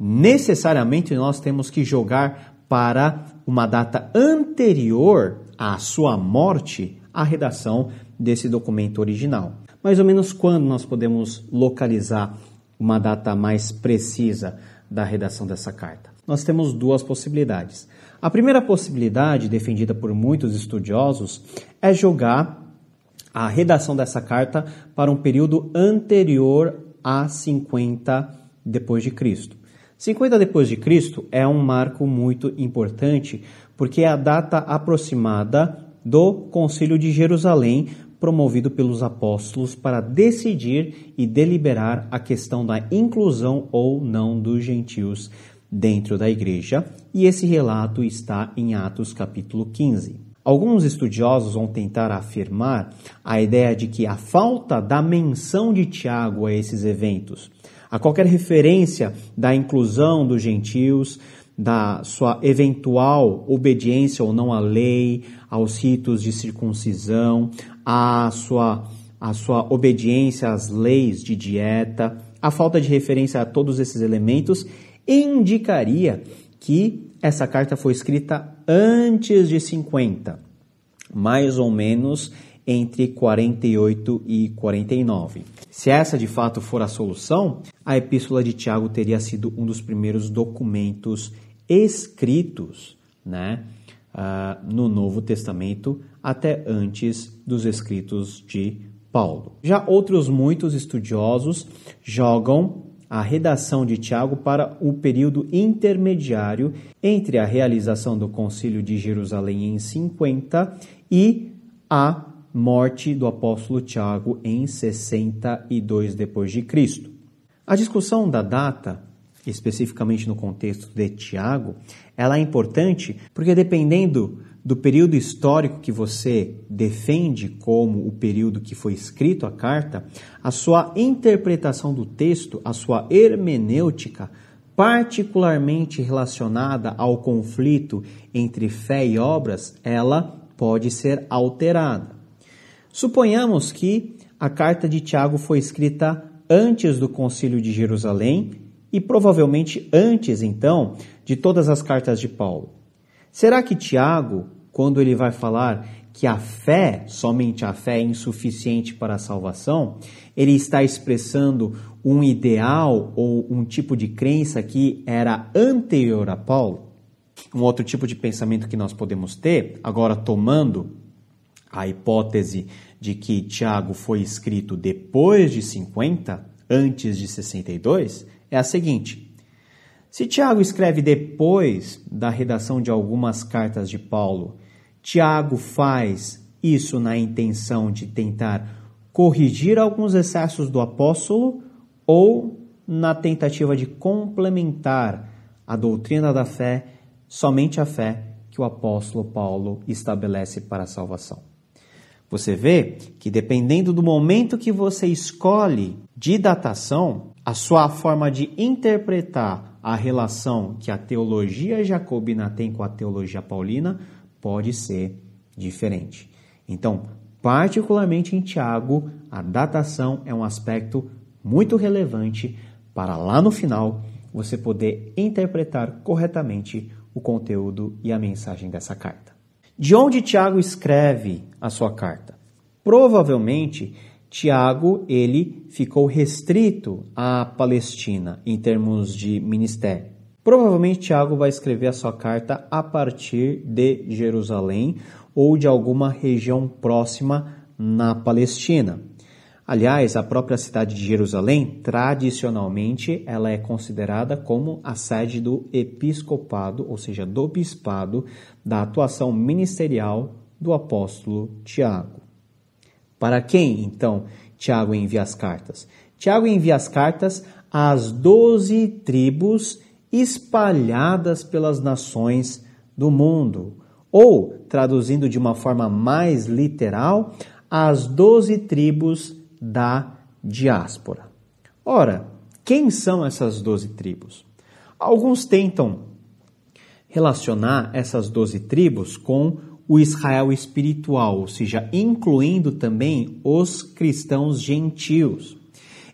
necessariamente nós temos que jogar para uma data anterior à sua morte a redação desse documento original. Mais ou menos quando nós podemos localizar uma data mais precisa da redação dessa carta? Nós temos duas possibilidades. A primeira possibilidade, defendida por muitos estudiosos, é jogar a redação dessa carta para um período anterior a 50 depois de Cristo. 50 depois de Cristo é um marco muito importante porque é a data aproximada do Concílio de Jerusalém, promovido pelos apóstolos para decidir e deliberar a questão da inclusão ou não dos gentios dentro da igreja, e esse relato está em Atos capítulo 15. Alguns estudiosos vão tentar afirmar a ideia de que a falta da menção de Tiago a esses eventos, a qualquer referência da inclusão dos gentios, da sua eventual obediência ou não à lei, aos ritos de circuncisão, à sua, à sua obediência às leis de dieta, a falta de referência a todos esses elementos indicaria que essa carta foi escrita antes de 50, mais ou menos entre 48 e 49. Se essa de fato for a solução, a Epístola de Tiago teria sido um dos primeiros documentos escritos né, uh, no Novo Testamento, até antes dos escritos de Paulo. Já outros muitos estudiosos jogam a redação de Tiago para o período intermediário entre a realização do Concílio de Jerusalém em 50 e a morte do apóstolo Tiago em 62 depois de Cristo. A discussão da data, especificamente no contexto de Tiago, ela é importante porque dependendo do período histórico que você defende como o período que foi escrito a carta, a sua interpretação do texto, a sua hermenêutica, particularmente relacionada ao conflito entre fé e obras, ela pode ser alterada. Suponhamos que a carta de Tiago foi escrita antes do Concílio de Jerusalém e provavelmente antes, então, de todas as cartas de Paulo. Será que Tiago, quando ele vai falar que a fé, somente a fé é insuficiente para a salvação, ele está expressando um ideal ou um tipo de crença que era anterior a Paulo? Um outro tipo de pensamento que nós podemos ter, agora tomando a hipótese de que Tiago foi escrito depois de 50, antes de 62, é a seguinte: se Tiago escreve depois da redação de algumas cartas de Paulo, Tiago faz isso na intenção de tentar corrigir alguns excessos do apóstolo ou na tentativa de complementar a doutrina da fé, somente a fé que o apóstolo Paulo estabelece para a salvação. Você vê que dependendo do momento que você escolhe de datação, a sua forma de interpretar a relação que a teologia jacobina tem com a teologia paulina pode ser diferente. Então, particularmente em Tiago, a datação é um aspecto muito relevante para lá no final você poder interpretar corretamente o conteúdo e a mensagem dessa carta. De onde Tiago escreve a sua carta? Provavelmente Tiago, ele ficou restrito à Palestina em termos de ministério. Provavelmente Tiago vai escrever a sua carta a partir de Jerusalém ou de alguma região próxima na Palestina. Aliás, a própria cidade de Jerusalém, tradicionalmente, ela é considerada como a sede do episcopado, ou seja, do bispado, da atuação ministerial do apóstolo Tiago. Para quem, então, Tiago envia as cartas? Tiago envia as cartas às doze tribos espalhadas pelas nações do mundo. Ou, traduzindo de uma forma mais literal, às doze tribos da diáspora. Ora, quem são essas doze tribos? Alguns tentam relacionar essas doze tribos com o Israel espiritual, ou seja, incluindo também os cristãos gentios.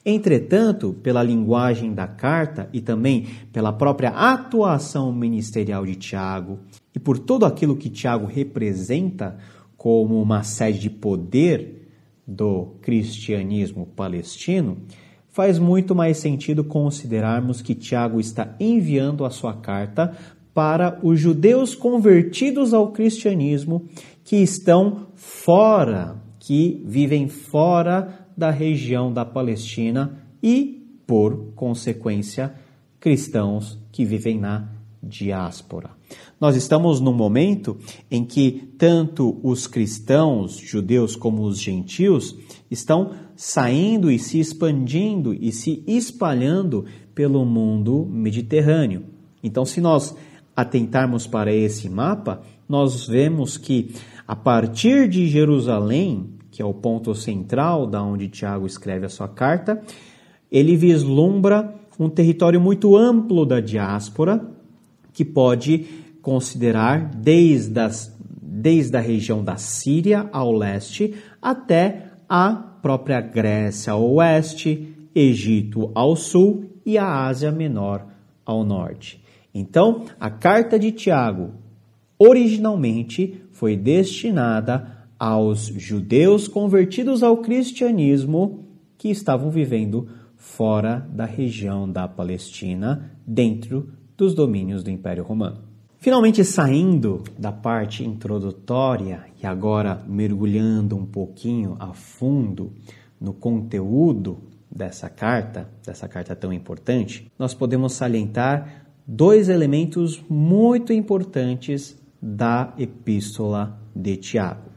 Entretanto, pela linguagem da carta e também pela própria atuação ministerial de Tiago e por tudo aquilo que Tiago representa como uma sede de poder do cristianismo palestino, faz muito mais sentido considerarmos que Tiago está enviando a sua carta para os judeus convertidos ao cristianismo que estão fora, que vivem fora da região da Palestina e, por consequência, cristãos que vivem na diáspora. Nós estamos num momento em que tanto os cristãos, judeus, como os gentios estão saindo e se expandindo e se espalhando pelo mundo mediterrâneo. Então, se nós atentarmos para esse mapa, nós vemos que a partir de Jerusalém, que é o ponto central da onde Tiago escreve a sua carta, ele vislumbra um território muito amplo da diáspora, que pode considerar desde, as, desde a região da Síria ao leste até a própria Grécia ao oeste, Egito ao sul e a Ásia Menor ao norte. Então, a carta de Tiago originalmente foi destinada aos judeus convertidos ao cristianismo que estavam vivendo fora da região da Palestina, dentro dos domínios do Império Romano. Finalmente saindo da parte introdutória e agora mergulhando um pouquinho a fundo no conteúdo dessa carta, dessa carta tão importante, nós podemos salientar dois elementos muito importantes da epístola de Tiago.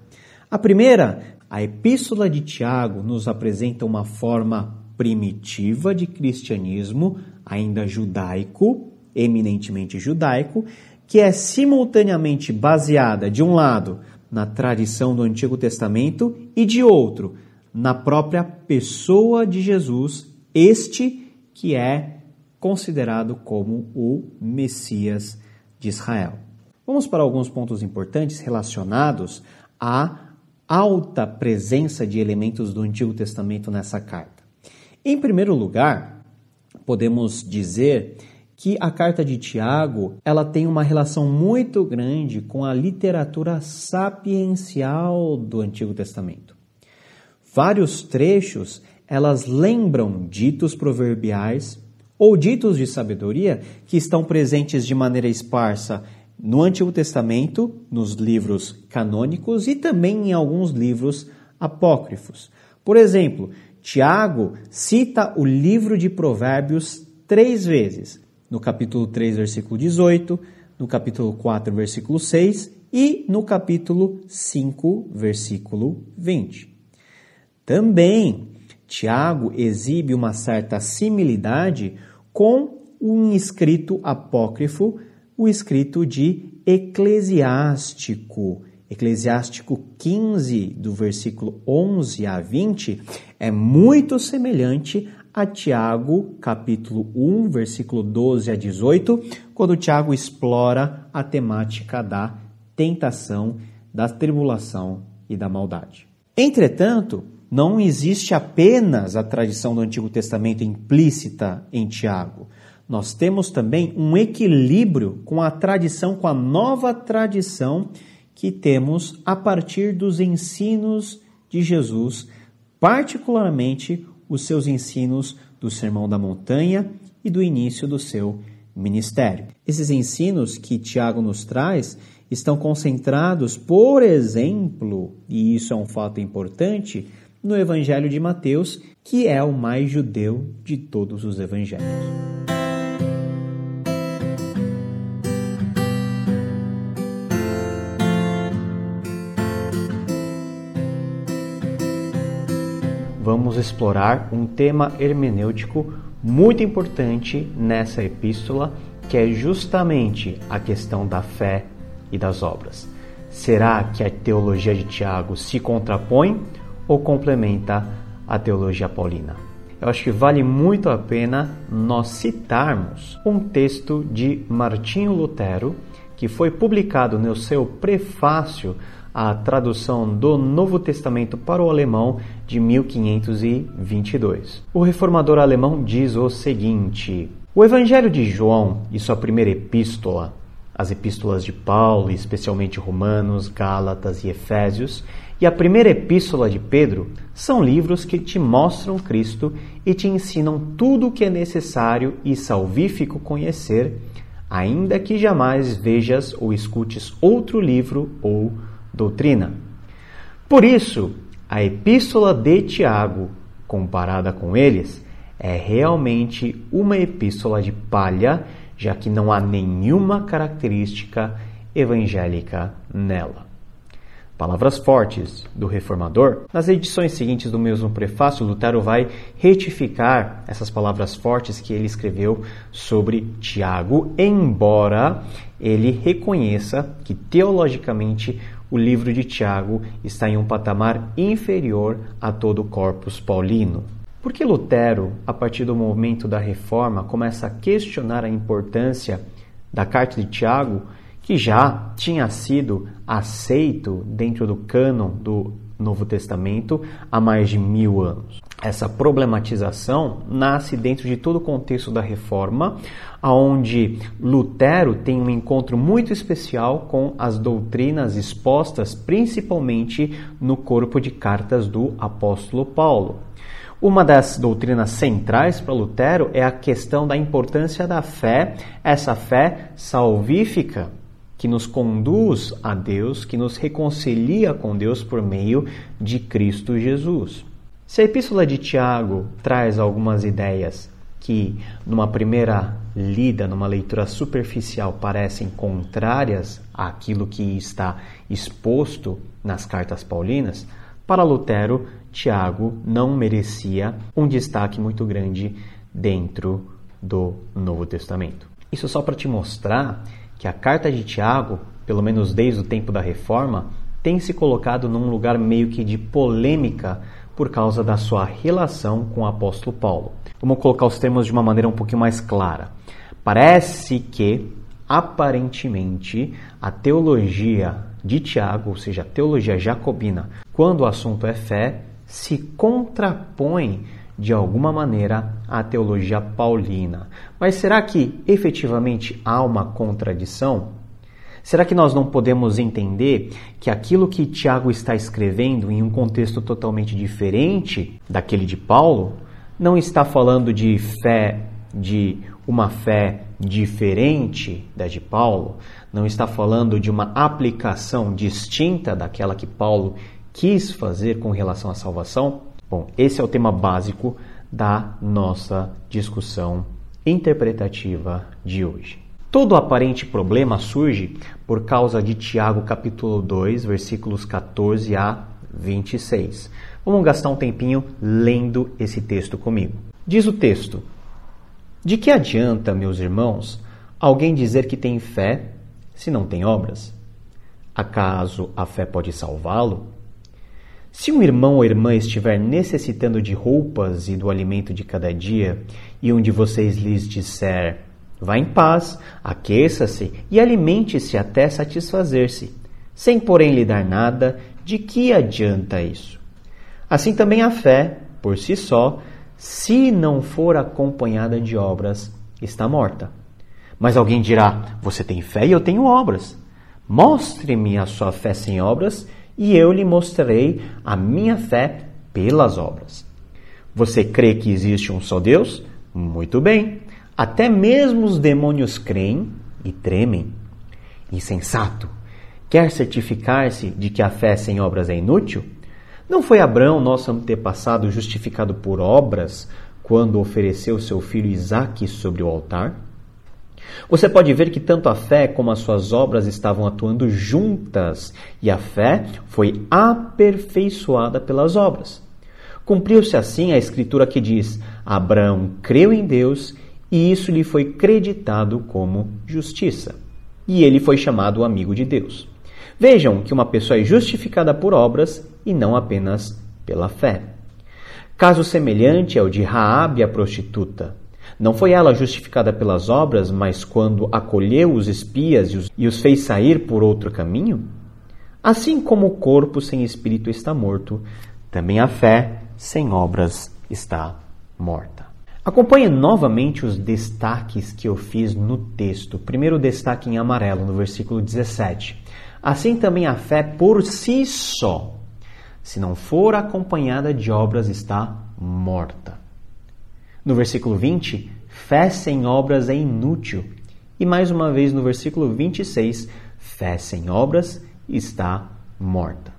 A primeira, a epístola de Tiago nos apresenta uma forma primitiva de cristianismo, ainda judaico, eminentemente judaico, que é simultaneamente baseada, de um lado, na tradição do Antigo Testamento e de outro, na própria pessoa de Jesus, este que é considerado como o Messias de Israel. Vamos para alguns pontos importantes relacionados à alta presença de elementos do Antigo Testamento nessa carta. Em primeiro lugar, podemos dizer que a carta de Tiago, ela tem uma relação muito grande com a literatura sapiencial do Antigo Testamento. Vários trechos, elas lembram ditos proverbiais ou ditos de sabedoria que estão presentes de maneira esparsa no Antigo Testamento, nos livros canônicos e também em alguns livros apócrifos. Por exemplo, Tiago cita o livro de Provérbios três vezes, no capítulo 3, versículo 18, no capítulo 4, versículo 6 e no capítulo 5, versículo 20. Também, Tiago exibe uma certa similaridade com um escrito apócrifo, o escrito de Eclesiástico. Eclesiástico 15, do versículo 11 a 20, é muito semelhante a Tiago, capítulo 1, versículo 12 a 18, quando Tiago explora a temática da tentação, da tribulação e da maldade. Entretanto, não existe apenas a tradição do Antigo Testamento implícita em Tiago. Nós temos também um equilíbrio com a tradição, com a nova tradição que temos a partir dos ensinos de Jesus, particularmente os seus ensinos do Sermão da Montanha e do início do seu ministério. Esses ensinos que Tiago nos traz estão concentrados, por exemplo, e isso é um fato importante, no Evangelho de Mateus, que é o mais judeu de todos os evangelhos. Explorar um tema hermenêutico muito importante nessa epístola, que é justamente a questão da fé e das obras. Será que a teologia de Tiago se contrapõe ou complementa a teologia paulina. Eu acho que vale muito a pena nós citarmos um texto de Martinho Lutero, que foi publicado no seu prefácio à tradução do Novo Testamento para o alemão de 1522. O reformador alemão diz o seguinte: O Evangelho de João e sua primeira epístola, as epístolas de Paulo, especialmente Romanos, Gálatas e Efésios, e a primeira epístola de Pedro são livros que te mostram Cristo e te ensinam tudo o que é necessário e salvífico conhecer, ainda que jamais vejas ou escutes outro livro ou doutrina. Por isso, a epístola de Tiago, comparada com eles, é realmente uma epístola de palha, já que não há nenhuma característica evangélica nela. palavras fortes do reformador, nas edições seguintes do mesmo prefácio, Lutero vai retificar essas palavras fortes que ele escreveu sobre Tiago, embora ele reconheça que teologicamente o livro de Tiago está em um patamar inferior a todo o corpus paulino. Porque Lutero, a partir do momento da reforma, começa a questionar a importância da carta de Tiago, que já tinha sido aceito dentro do cânon do Novo Testamento há mais de mil anos. Essa problematização nasce dentro de todo o contexto da reforma, onde Lutero tem um encontro muito especial com as doutrinas expostas principalmente no corpo de cartas do apóstolo Paulo. Uma das doutrinas centrais para Lutero é a questão da importância da fé, essa fé salvífica que nos conduz a Deus, que nos reconcilia com Deus por meio de Cristo Jesus. Se a epístola de Tiago traz algumas ideias que, numa primeira lida, numa leitura superficial, parecem contrárias àquilo que está exposto nas cartas paulinas, para Lutero, Tiago não merecia um destaque muito grande dentro do Novo Testamento. Isso só para te mostrar que a carta de Tiago, pelo menos desde o tempo da reforma, tem se colocado num lugar meio que de polêmica por causa da sua relação com o apóstolo Paulo. Vamos colocar os termos de uma maneira um pouquinho mais clara. Parece que, aparentemente, a teologia de Tiago, ou seja, a teologia jacobina, quando o assunto é fé, se contrapõe de alguma maneira à teologia paulina. Mas será que efetivamente há uma contradição? Será que nós não podemos entender que aquilo que Tiago está escrevendo em um contexto totalmente diferente daquele de Paulo não está falando de fé, de uma fé diferente da de Paulo, não está falando de uma aplicação distinta daquela que Paulo quis fazer com relação à salvação? Bom, esse é o tema básico da nossa discussão interpretativa de hoje. Todo aparente problema surge por causa de Tiago capítulo 2, versículos 14 a 26. Vamos gastar um tempinho lendo esse texto comigo. Diz o texto: De que adianta, meus irmãos, alguém dizer que tem fé se não tem obras? Acaso a fé pode salvá-lo? Se um irmão ou irmã estiver necessitando de roupas e do alimento de cada dia, e um de vocês lhes disser: Vá em paz, aqueça-se e alimente-se até satisfazer-se, sem porém lhe dar nada, de que adianta isso? Assim também a fé, por si só, se não for acompanhada de obras, está morta. Mas alguém dirá: Você tem fé e eu tenho obras. Mostre-me a sua fé sem obras e eu lhe mostrarei a minha fé pelas obras. Você crê que existe um só Deus? Muito bem. Até mesmo os demônios creem e tremem. Insensato. Quer certificar-se de que a fé sem obras é inútil? Não foi Abraão, nosso antepassado, justificado por obras quando ofereceu seu filho Isaque sobre o altar? Você pode ver que tanto a fé como as suas obras estavam atuando juntas, e a fé foi aperfeiçoada pelas obras. Cumpriu-se assim a escritura que diz: Abraão creu em Deus e isso lhe foi creditado como justiça. E ele foi chamado amigo de Deus. Vejam que uma pessoa é justificada por obras e não apenas pela fé. Caso semelhante é o de Raabe a prostituta. Não foi ela justificada pelas obras, mas quando acolheu os espias e os, e os fez sair por outro caminho? Assim como o corpo sem espírito está morto, também a fé sem obras está morta. Acompanhe novamente os destaques que eu fiz no texto. Primeiro destaque em amarelo, no versículo 17. Assim também a fé por si só, se não for acompanhada de obras, está morta. No versículo 20, fé sem obras é inútil. E mais uma vez no versículo 26, fé sem obras está morta.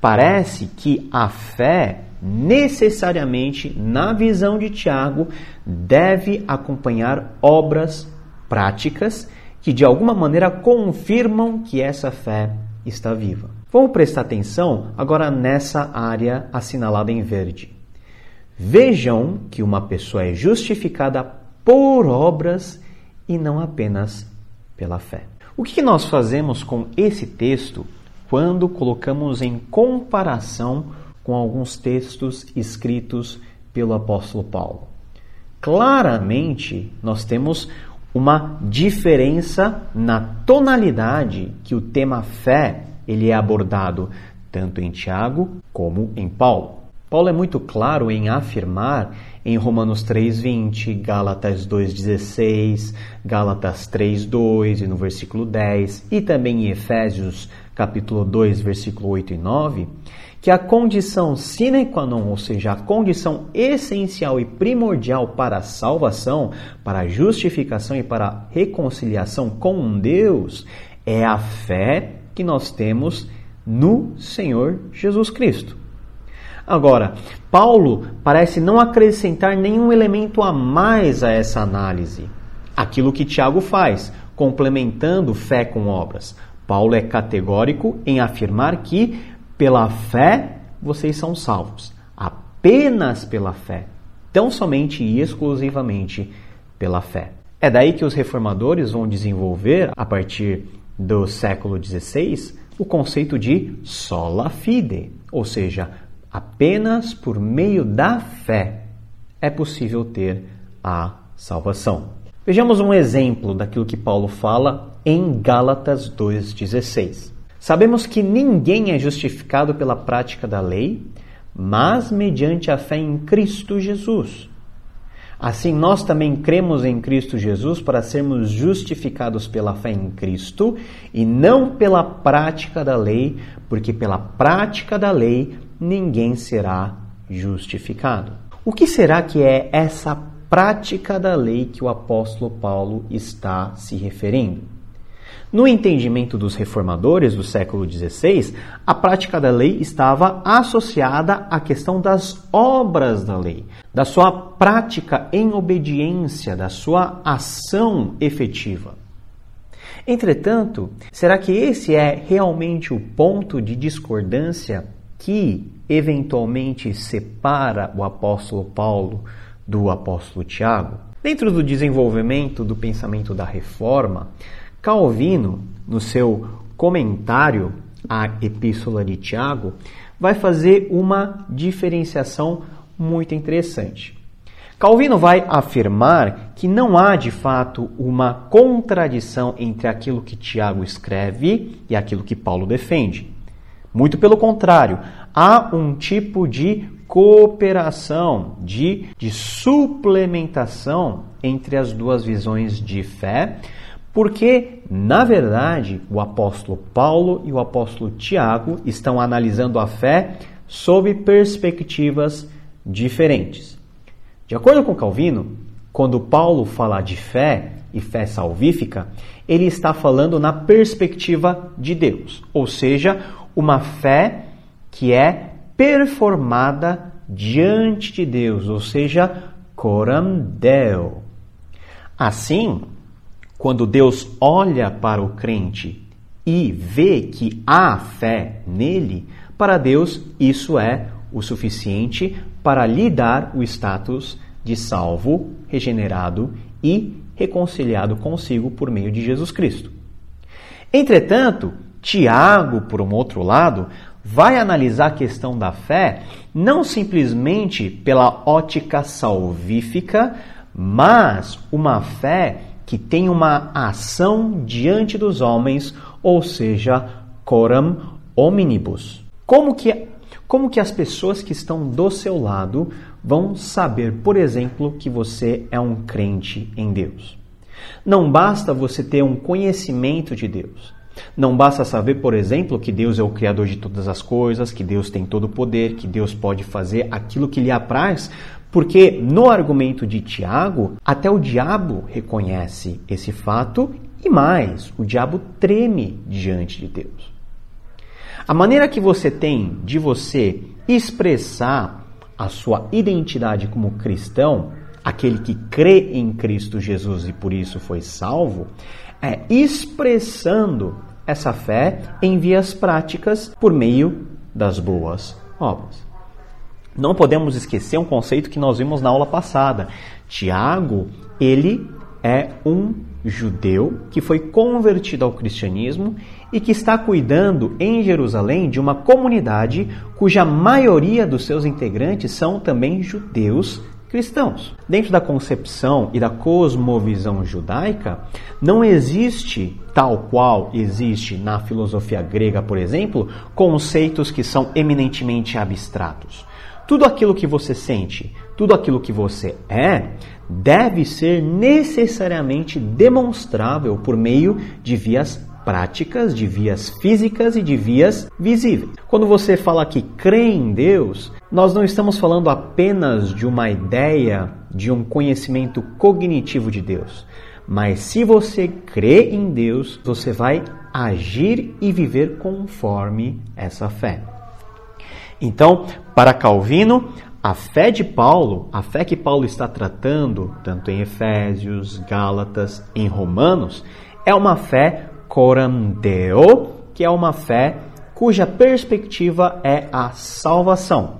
Parece que a fé necessariamente, na visão de Tiago, deve acompanhar obras práticas que de alguma maneira confirmam que essa fé está viva. Vamos prestar atenção agora nessa área assinalada em verde. Vejam que uma pessoa é justificada por obras e não apenas pela fé. O que nós fazemos com esse texto quando colocamos em comparação com alguns textos escritos pelo apóstolo Paulo? Claramente, nós temos uma diferença na tonalidade que o tema fé ele é abordado tanto em Tiago como em Paulo. Paulo é muito claro em afirmar em Romanos 3:20, Gálatas 2:16, Gálatas 3:2 e no versículo 10 e também em Efésios capítulo 2, versículo 8 e 9, que a condição sine qua non, ou seja, a condição essencial e primordial para a salvação, para a justificação e para a reconciliação com Deus, é a fé que nós temos no Senhor Jesus Cristo. Agora, Paulo parece não acrescentar nenhum elemento a mais a essa análise. Aquilo que Tiago faz, complementando fé com obras. Paulo é categórico em afirmar que pela fé vocês são salvos. Apenas pela fé. Tão somente e exclusivamente pela fé. É daí que os reformadores vão desenvolver, a partir do século XVI, o conceito de sola fide, ou seja, apenas por meio da fé é possível ter a salvação. Vejamos um exemplo daquilo que Paulo fala em Gálatas 2,16. Sabemos que ninguém é justificado pela prática da lei, mas mediante a fé em Cristo Jesus. Assim, nós também cremos em Cristo Jesus para sermos justificados pela fé em Cristo e não pela prática da lei, porque pela prática da lei ninguém será justificado. O que será que é essa prática da lei que o apóstolo Paulo está se referindo? No entendimento dos reformadores do século XVI, a prática da lei estava associada à questão das obras da lei, da sua prática em obediência, da sua ação efetiva. Entretanto, será que esse é realmente o ponto de discordância que eventualmente separa o apóstolo Paulo do apóstolo Tiago? Dentro do desenvolvimento do pensamento da reforma, Calvino, no seu comentário à Epístola de Tiago, vai fazer uma diferenciação muito interessante. Calvino vai afirmar que não há de fato uma contradição entre aquilo que Tiago escreve e aquilo que Paulo defende. Muito pelo contrário, há um tipo de cooperação, de, de suplementação entre as duas visões de fé, porque, na verdade, o apóstolo Paulo e o apóstolo Tiago estão analisando a fé sob perspectivas diferentes. De acordo com Calvino, quando Paulo fala de fé e fé salvífica, ele está falando na perspectiva de Deus, ou seja, uma fé que é performada diante de Deus, ou seja, coram Deo. Assim, quando Deus olha para o crente e vê que há fé nele, para Deus isso é o suficiente para lhe dar o status de salvo, regenerado e reconciliado consigo por meio de Jesus Cristo. Entretanto, Tiago, por um outro lado, vai analisar a questão da fé não simplesmente pela ótica salvífica, mas uma fé que tem uma ação diante dos homens, ou seja, coram omnibus. Como que, como que as pessoas que estão do seu lado vão saber, por exemplo, que você é um crente em Deus? Não basta você ter um conhecimento de Deus. Não basta saber, por exemplo, que Deus é o Criador de todas as coisas, que Deus tem todo o poder, que Deus pode fazer aquilo que lhe apraz, porque no argumento de Tiago, até o diabo reconhece esse fato e mais, o diabo treme diante de Deus. A maneira que você tem de você expressar a sua identidade como cristão, aquele que crê em Cristo Jesus e por isso foi salvo, é expressando essa fé em vias práticas por meio das boas obras. Não podemos esquecer um conceito que nós vimos na aula passada. Tiago, ele é um judeu que foi convertido ao cristianismo e que está cuidando em Jerusalém de uma comunidade cuja maioria dos seus integrantes são também judeus cristãos. Dentro da concepção e da cosmovisão judaica, não existe, tal qual existe na filosofia grega, por exemplo, conceitos que são eminentemente abstratos. Tudo aquilo que você sente, tudo aquilo que você é, deve ser necessariamente demonstrável por meio de vias práticas, de vias físicas e de vias visíveis. Quando você fala que crê em Deus, nós não estamos falando apenas de uma ideia, de um conhecimento cognitivo de Deus. Mas se você crê em Deus, você vai agir e viver conforme essa fé. Então, para Calvino, a fé de Paulo, a fé que Paulo está tratando, tanto em Efésios, Gálatas, em Romanos, é uma fé corandeo, que é uma fé cuja perspectiva é a salvação.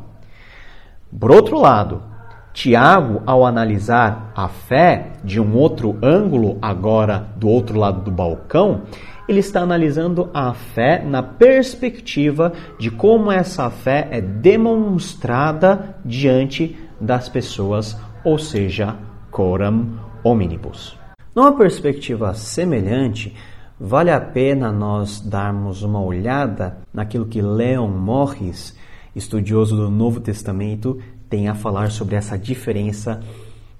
Por outro lado, Tiago, ao analisar a fé de um outro ângulo, agora do outro lado do balcão, ele está analisando a fé na perspectiva de como essa fé é demonstrada diante das pessoas, ou seja, coram omnibus. Numa perspectiva semelhante, vale a pena nós darmos uma olhada naquilo que Leon Morris, estudioso do Novo Testamento, tem a falar sobre essa diferença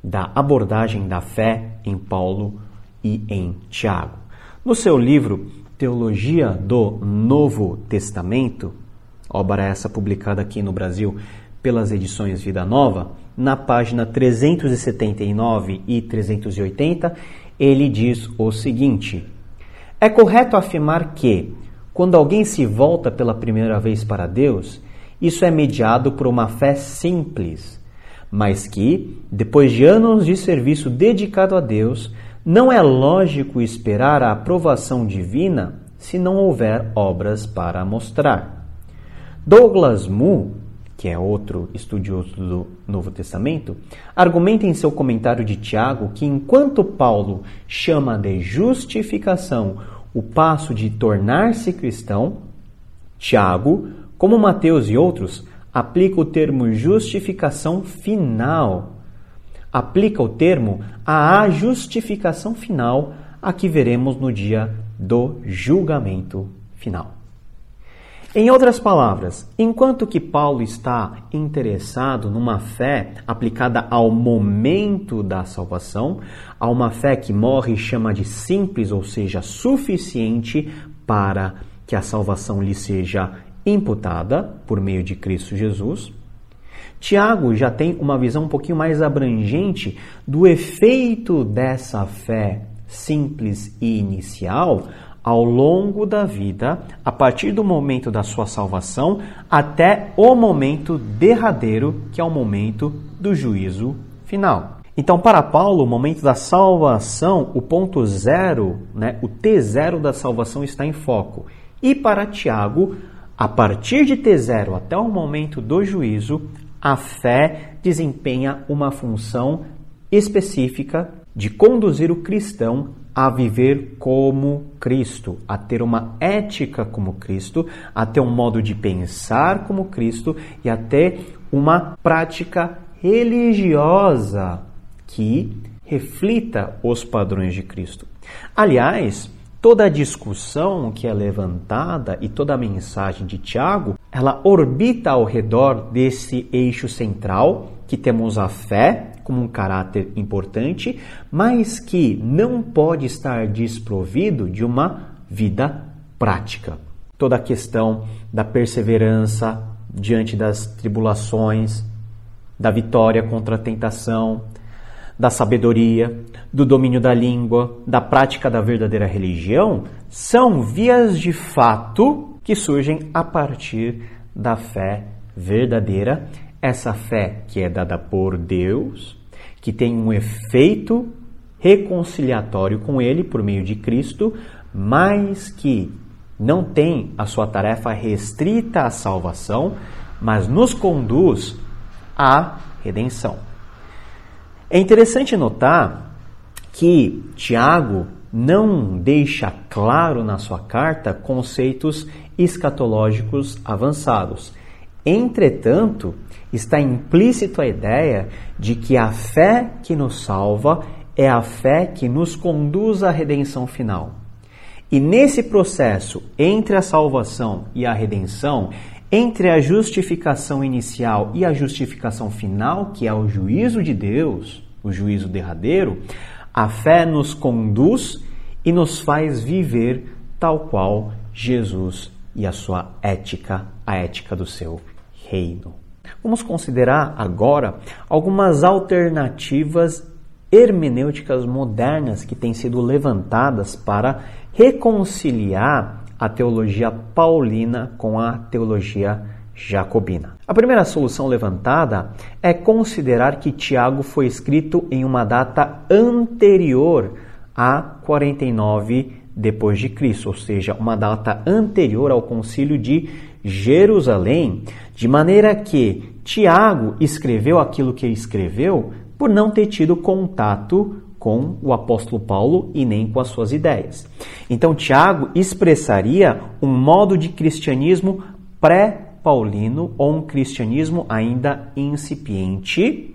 da abordagem da fé em Paulo e em Tiago. No seu livro Teologia do Novo Testamento, obra essa publicada aqui no Brasil pelas edições Vida Nova, na página 379 e 380, ele diz o seguinte: É correto afirmar que, quando alguém se volta pela primeira vez para Deus, isso é mediado por uma fé simples, mas que, depois de anos de serviço dedicado a Deus, não é lógico esperar a aprovação divina se não houver obras para mostrar. Douglas Moo, que é outro estudioso do Novo Testamento, argumenta em seu comentário de Tiago que enquanto Paulo chama de justificação o passo de tornar-se cristão, Tiago, como Mateus e outros, aplica o termo justificação final aplica o termo à justificação final a que veremos no dia do julgamento final. Em outras palavras, enquanto que Paulo está interessado numa fé aplicada ao momento da salvação, a uma fé que morre e chama de simples, ou seja, suficiente para que a salvação lhe seja imputada por meio de Cristo Jesus, Tiago já tem uma visão um pouquinho mais abrangente do efeito dessa fé simples e inicial ao longo da vida, a partir do momento da sua salvação até o momento derradeiro, que é o momento do juízo final. Então, para Paulo, o momento da salvação, o ponto zero, né, o T0 da salvação está em foco. E para Tiago, a partir de T0 até o momento do juízo, a fé desempenha uma função específica de conduzir o cristão a viver como Cristo, a ter uma ética como Cristo, a ter um modo de pensar como Cristo e a ter uma prática religiosa que reflita os padrões de Cristo. Aliás, toda a discussão que é levantada e toda a mensagem de Tiago, ela orbita ao redor desse eixo central, que temos a fé como um caráter importante, mas que não pode estar desprovido de uma vida prática. Toda a questão da perseverança diante das tribulações, da vitória contra a tentação, da sabedoria, do domínio da língua, da prática da verdadeira religião, são vias de fato que surgem a partir da fé verdadeira, essa fé que é dada por Deus, que tem um efeito reconciliatório com Ele por meio de Cristo, mas que não tem a sua tarefa restrita à salvação, mas nos conduz à redenção. É interessante notar que Tiago não deixa claro na sua carta conceitos escatológicos avançados. Entretanto, está implícito a ideia de que a fé que nos salva é a fé que nos conduz à redenção final. E nesse processo entre a salvação e a redenção, entre a justificação inicial e a justificação final, que é o juízo de Deus, o juízo derradeiro, a fé nos conduz e nos faz viver tal qual Jesus e a sua ética, a ética do seu reino. Vamos considerar agora algumas alternativas hermenêuticas modernas que têm sido levantadas para reconciliar a teologia paulina com a teologia jacobina. A primeira solução levantada é considerar que Tiago foi escrito em uma data anterior a 49 depois de Cristo, ou seja, uma data anterior ao concílio de Jerusalém, de maneira que Tiago escreveu aquilo que escreveu por não ter tido contato com o apóstolo Paulo e nem com as suas ideias. Então, Tiago expressaria um modo de cristianismo pré-paulino ou um cristianismo ainda incipiente,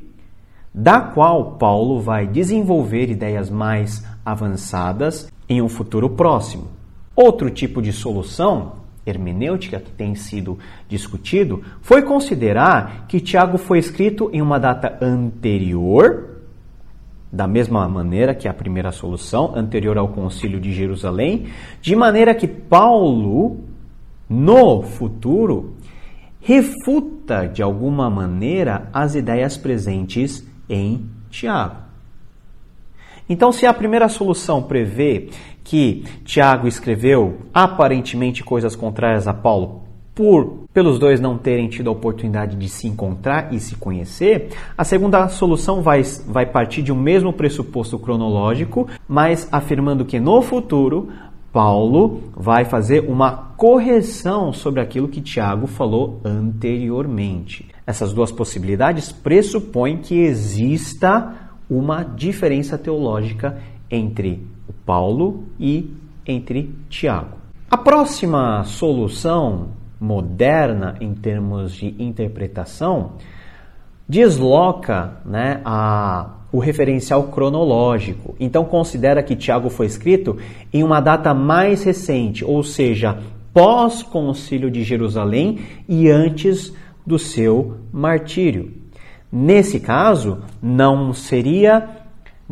da qual Paulo vai desenvolver ideias mais avançadas em um futuro próximo. Outro tipo de solução hermenêutica que tem sido discutido foi considerar que Tiago foi escrito em uma data anterior, da mesma maneira que a primeira solução, anterior ao Concílio de Jerusalém, de maneira que Paulo, no futuro, refuta de alguma maneira as ideias presentes em Tiago. Então, se a primeira solução prevê que Tiago escreveu aparentemente coisas contrárias a Paulo, por pelos dois não terem tido a oportunidade de se encontrar e se conhecer, a segunda solução vai, vai partir de um mesmo pressuposto cronológico, mas afirmando que no futuro Paulo vai fazer uma correção sobre aquilo que Tiago falou anteriormente. Essas duas possibilidades pressupõem que exista uma diferença teológica entre Paulo e entre Tiago. A próxima solução moderna em termos de interpretação desloca né, a, o referencial cronológico. Então considera que Tiago foi escrito em uma data mais recente, ou seja, pós-concílio de Jerusalém e antes do seu martírio. Nesse caso, não seria.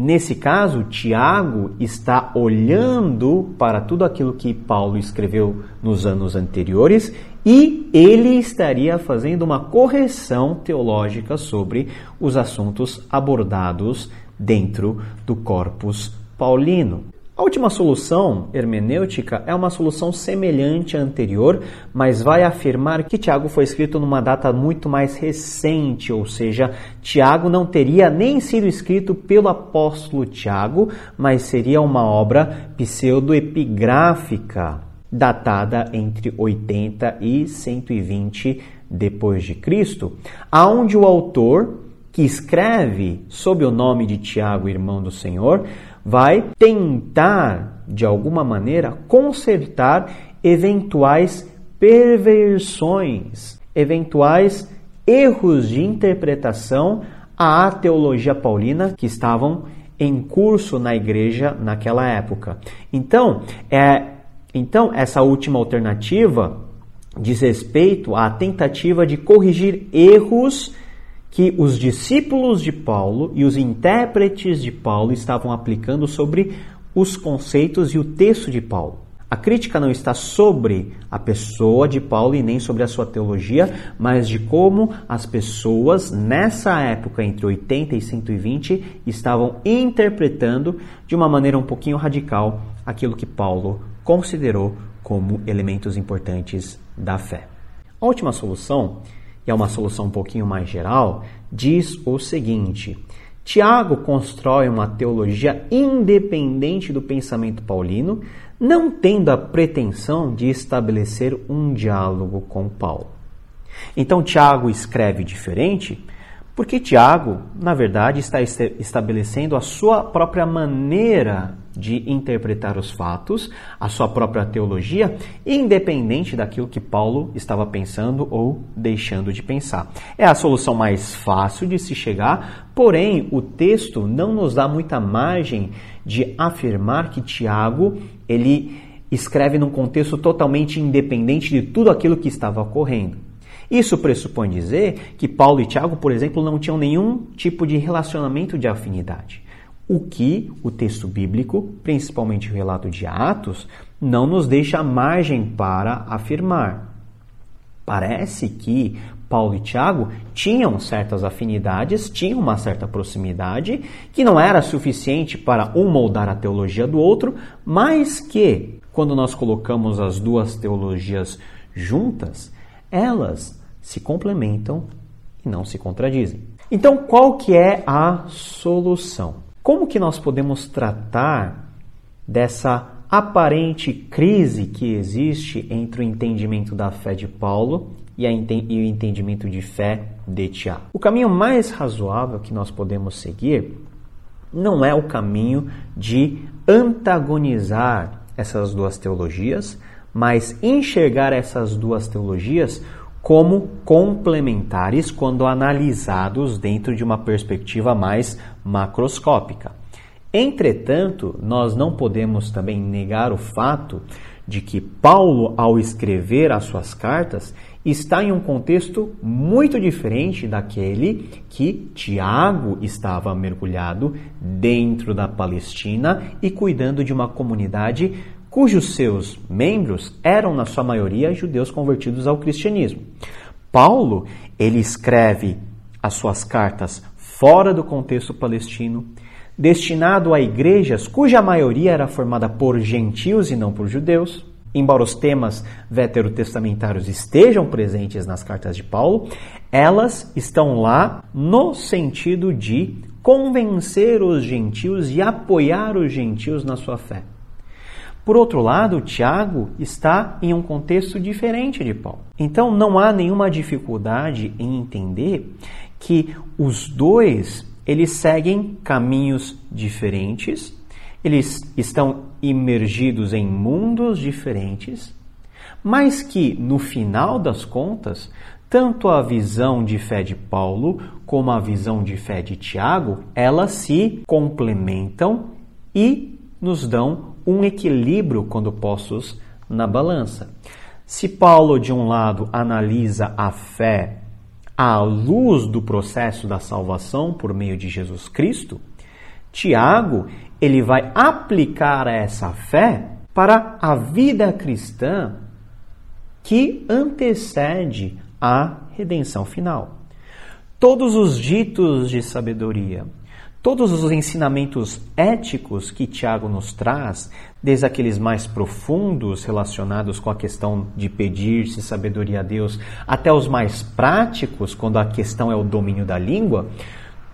Nesse caso, Tiago está olhando para tudo aquilo que Paulo escreveu nos anos anteriores e ele estaria fazendo uma correção teológica sobre os assuntos abordados dentro do corpus paulino. A última solução hermenêutica é uma solução semelhante à anterior, mas vai afirmar que Tiago foi escrito numa data muito mais recente, ou seja, Tiago não teria nem sido escrito pelo apóstolo Tiago, mas seria uma obra pseudoepigráfica, datada entre 80 e 120 depois de Cristo, aonde o autor que escreve sob o nome de Tiago, irmão do Senhor, vai tentar, de alguma maneira, consertar eventuais perversões, eventuais erros de interpretação à teologia paulina que estavam em curso na igreja naquela época. Então, é, então essa última alternativa diz respeito à tentativa de corrigir erros que os discípulos de Paulo e os intérpretes de Paulo estavam aplicando sobre os conceitos e o texto de Paulo. A crítica não está sobre a pessoa de Paulo e nem sobre a sua teologia, mas de como as pessoas nessa época entre 80 e 120 estavam interpretando de uma maneira um pouquinho radical aquilo que Paulo considerou como elementos importantes da fé. A última solução é uma solução um pouquinho mais geral, diz o seguinte: Tiago constrói uma teologia independente do pensamento paulino, não tendo a pretensão de estabelecer um diálogo com Paulo. Então Tiago escreve diferente porque Tiago, na verdade, está estabelecendo a sua própria maneira de interpretar os fatos, a sua própria teologia, independente daquilo que Paulo estava pensando ou deixando de pensar. É a solução mais fácil de se chegar, porém o texto não nos dá muita margem de afirmar que Tiago ele escreve num contexto totalmente independente de tudo aquilo que estava ocorrendo. Isso pressupõe dizer que Paulo e Tiago, por exemplo, não tinham nenhum tipo de relacionamento de afinidade. O que o texto bíblico, principalmente o relato de Atos, não nos deixa margem para afirmar. Parece que Paulo e Tiago tinham certas afinidades, tinham uma certa proximidade, que não era suficiente para um moldar a teologia do outro, mas que, quando nós colocamos as duas teologias juntas, elas se complementam e não se contradizem. Então, qual que é a solução? Como que nós podemos tratar dessa aparente crise que existe entre o entendimento da fé de Paulo e, e o entendimento de fé de Tiago? O caminho mais razoável que nós podemos seguir não é o caminho de antagonizar essas duas teologias, mas enxergar essas duas teologias como complementares quando analisados dentro de uma perspectiva mais macroscópica. Entretanto, nós não podemos também negar o fato de que Paulo, ao escrever as suas cartas, está em um contexto muito diferente daquele que Tiago estava mergulhado dentro da Palestina e cuidando de uma comunidade cujos seus membros eram, na sua maioria, judeus convertidos ao cristianismo. Paulo, ele escreve as suas cartas fora do contexto palestino, destinado a igrejas cuja maioria era formada por gentios e não por judeus. Embora os temas veterotestamentários estejam presentes nas cartas de Paulo, elas estão lá no sentido de convencer os gentios e apoiar os gentios na sua fé. Por outro lado, Tiago está em um contexto diferente de Paulo. Então não há nenhuma dificuldade em entender que os dois eles seguem caminhos diferentes, eles estão imergidos em mundos diferentes, mas que no final das contas, tanto a visão de fé de Paulo como a visão de fé de Tiago, elas se complementam e nos dão um equilíbrio quando postos na balança. Se Paulo, de um lado, analisa a fé à luz do processo da salvação por meio de Jesus Cristo, Tiago, ele vai aplicar essa fé para a vida cristã que antecede a redenção final. Todos os ditos de sabedoria, Todos os ensinamentos éticos que Tiago nos traz, desde aqueles mais profundos relacionados com a questão de pedir-se sabedoria a Deus, até os mais práticos, quando a questão é o domínio da língua,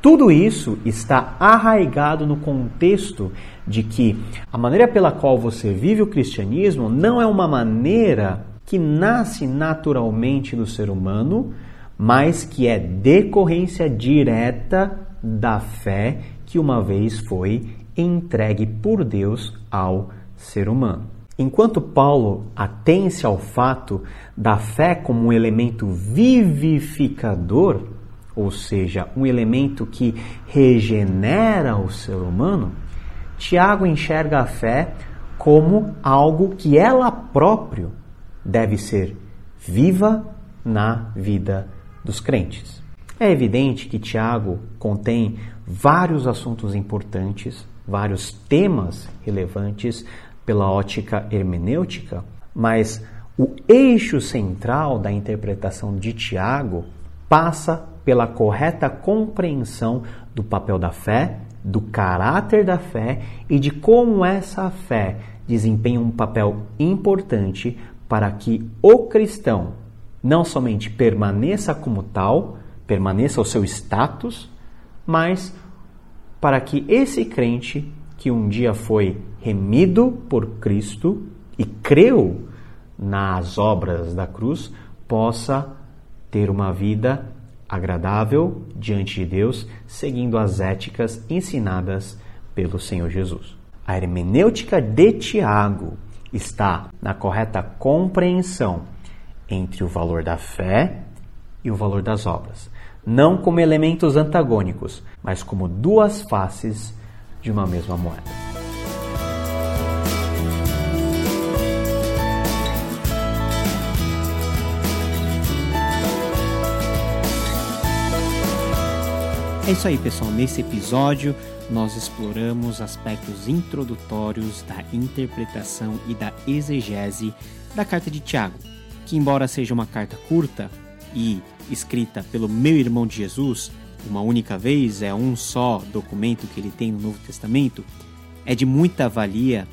tudo isso está arraigado no contexto de que a maneira pela qual você vive o cristianismo não é uma maneira que nasce naturalmente do ser humano, mas que é decorrência direta da fé que uma vez foi entregue por Deus ao ser humano. Enquanto Paulo atém-se ao fato da fé como um elemento vivificador, ou seja, um elemento que regenera o ser humano, Tiago enxerga a fé como algo que ela própria deve ser viva na vida dos crentes. É evidente que Tiago contém vários assuntos importantes, vários temas relevantes pela ótica hermenêutica, mas o eixo central da interpretação de Tiago passa pela correta compreensão do papel da fé, do caráter da fé e de como essa fé desempenha um papel importante para que o cristão não somente permaneça como tal, permaneça o seu status, mas para que esse crente que um dia foi remido por Cristo e creu nas obras da cruz, possa ter uma vida agradável diante de Deus, seguindo as éticas ensinadas pelo Senhor Jesus. A hermenêutica de Tiago está na correta compreensão entre o valor da fé e o valor das obras, não como elementos antagônicos, mas como duas faces de uma mesma moeda. É isso aí, pessoal. Nesse episódio, nós exploramos aspectos introdutórios da interpretação e da exegese da carta de Tiago, que, embora seja uma carta curta e escrita pelo meu irmão de Jesus, uma única vez, é um só documento que ele tem no Novo Testamento, é de muita valia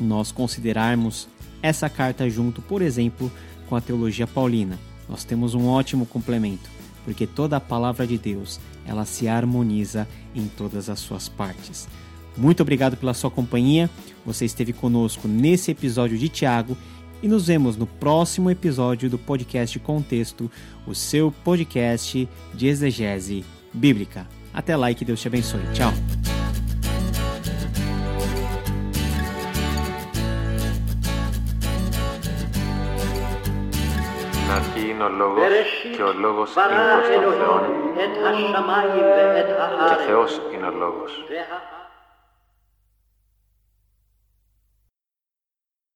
nós considerarmos essa carta junto, por exemplo, com a teologia paulina. Nós temos um ótimo complemento, porque toda a palavra de Deus, ela se harmoniza em todas as suas partes. Muito obrigado pela sua companhia. Você esteve conosco nesse episódio de Tiago e nos vemos no próximo episódio do podcast Contexto, o seu podcast de exegese bíblica. Até lá e que Deus te abençoe. Tchau. αρχή είναι ο Λόγος και ο Λόγος είναι προς τον Θεόν και Θεός είναι ο Λόγος.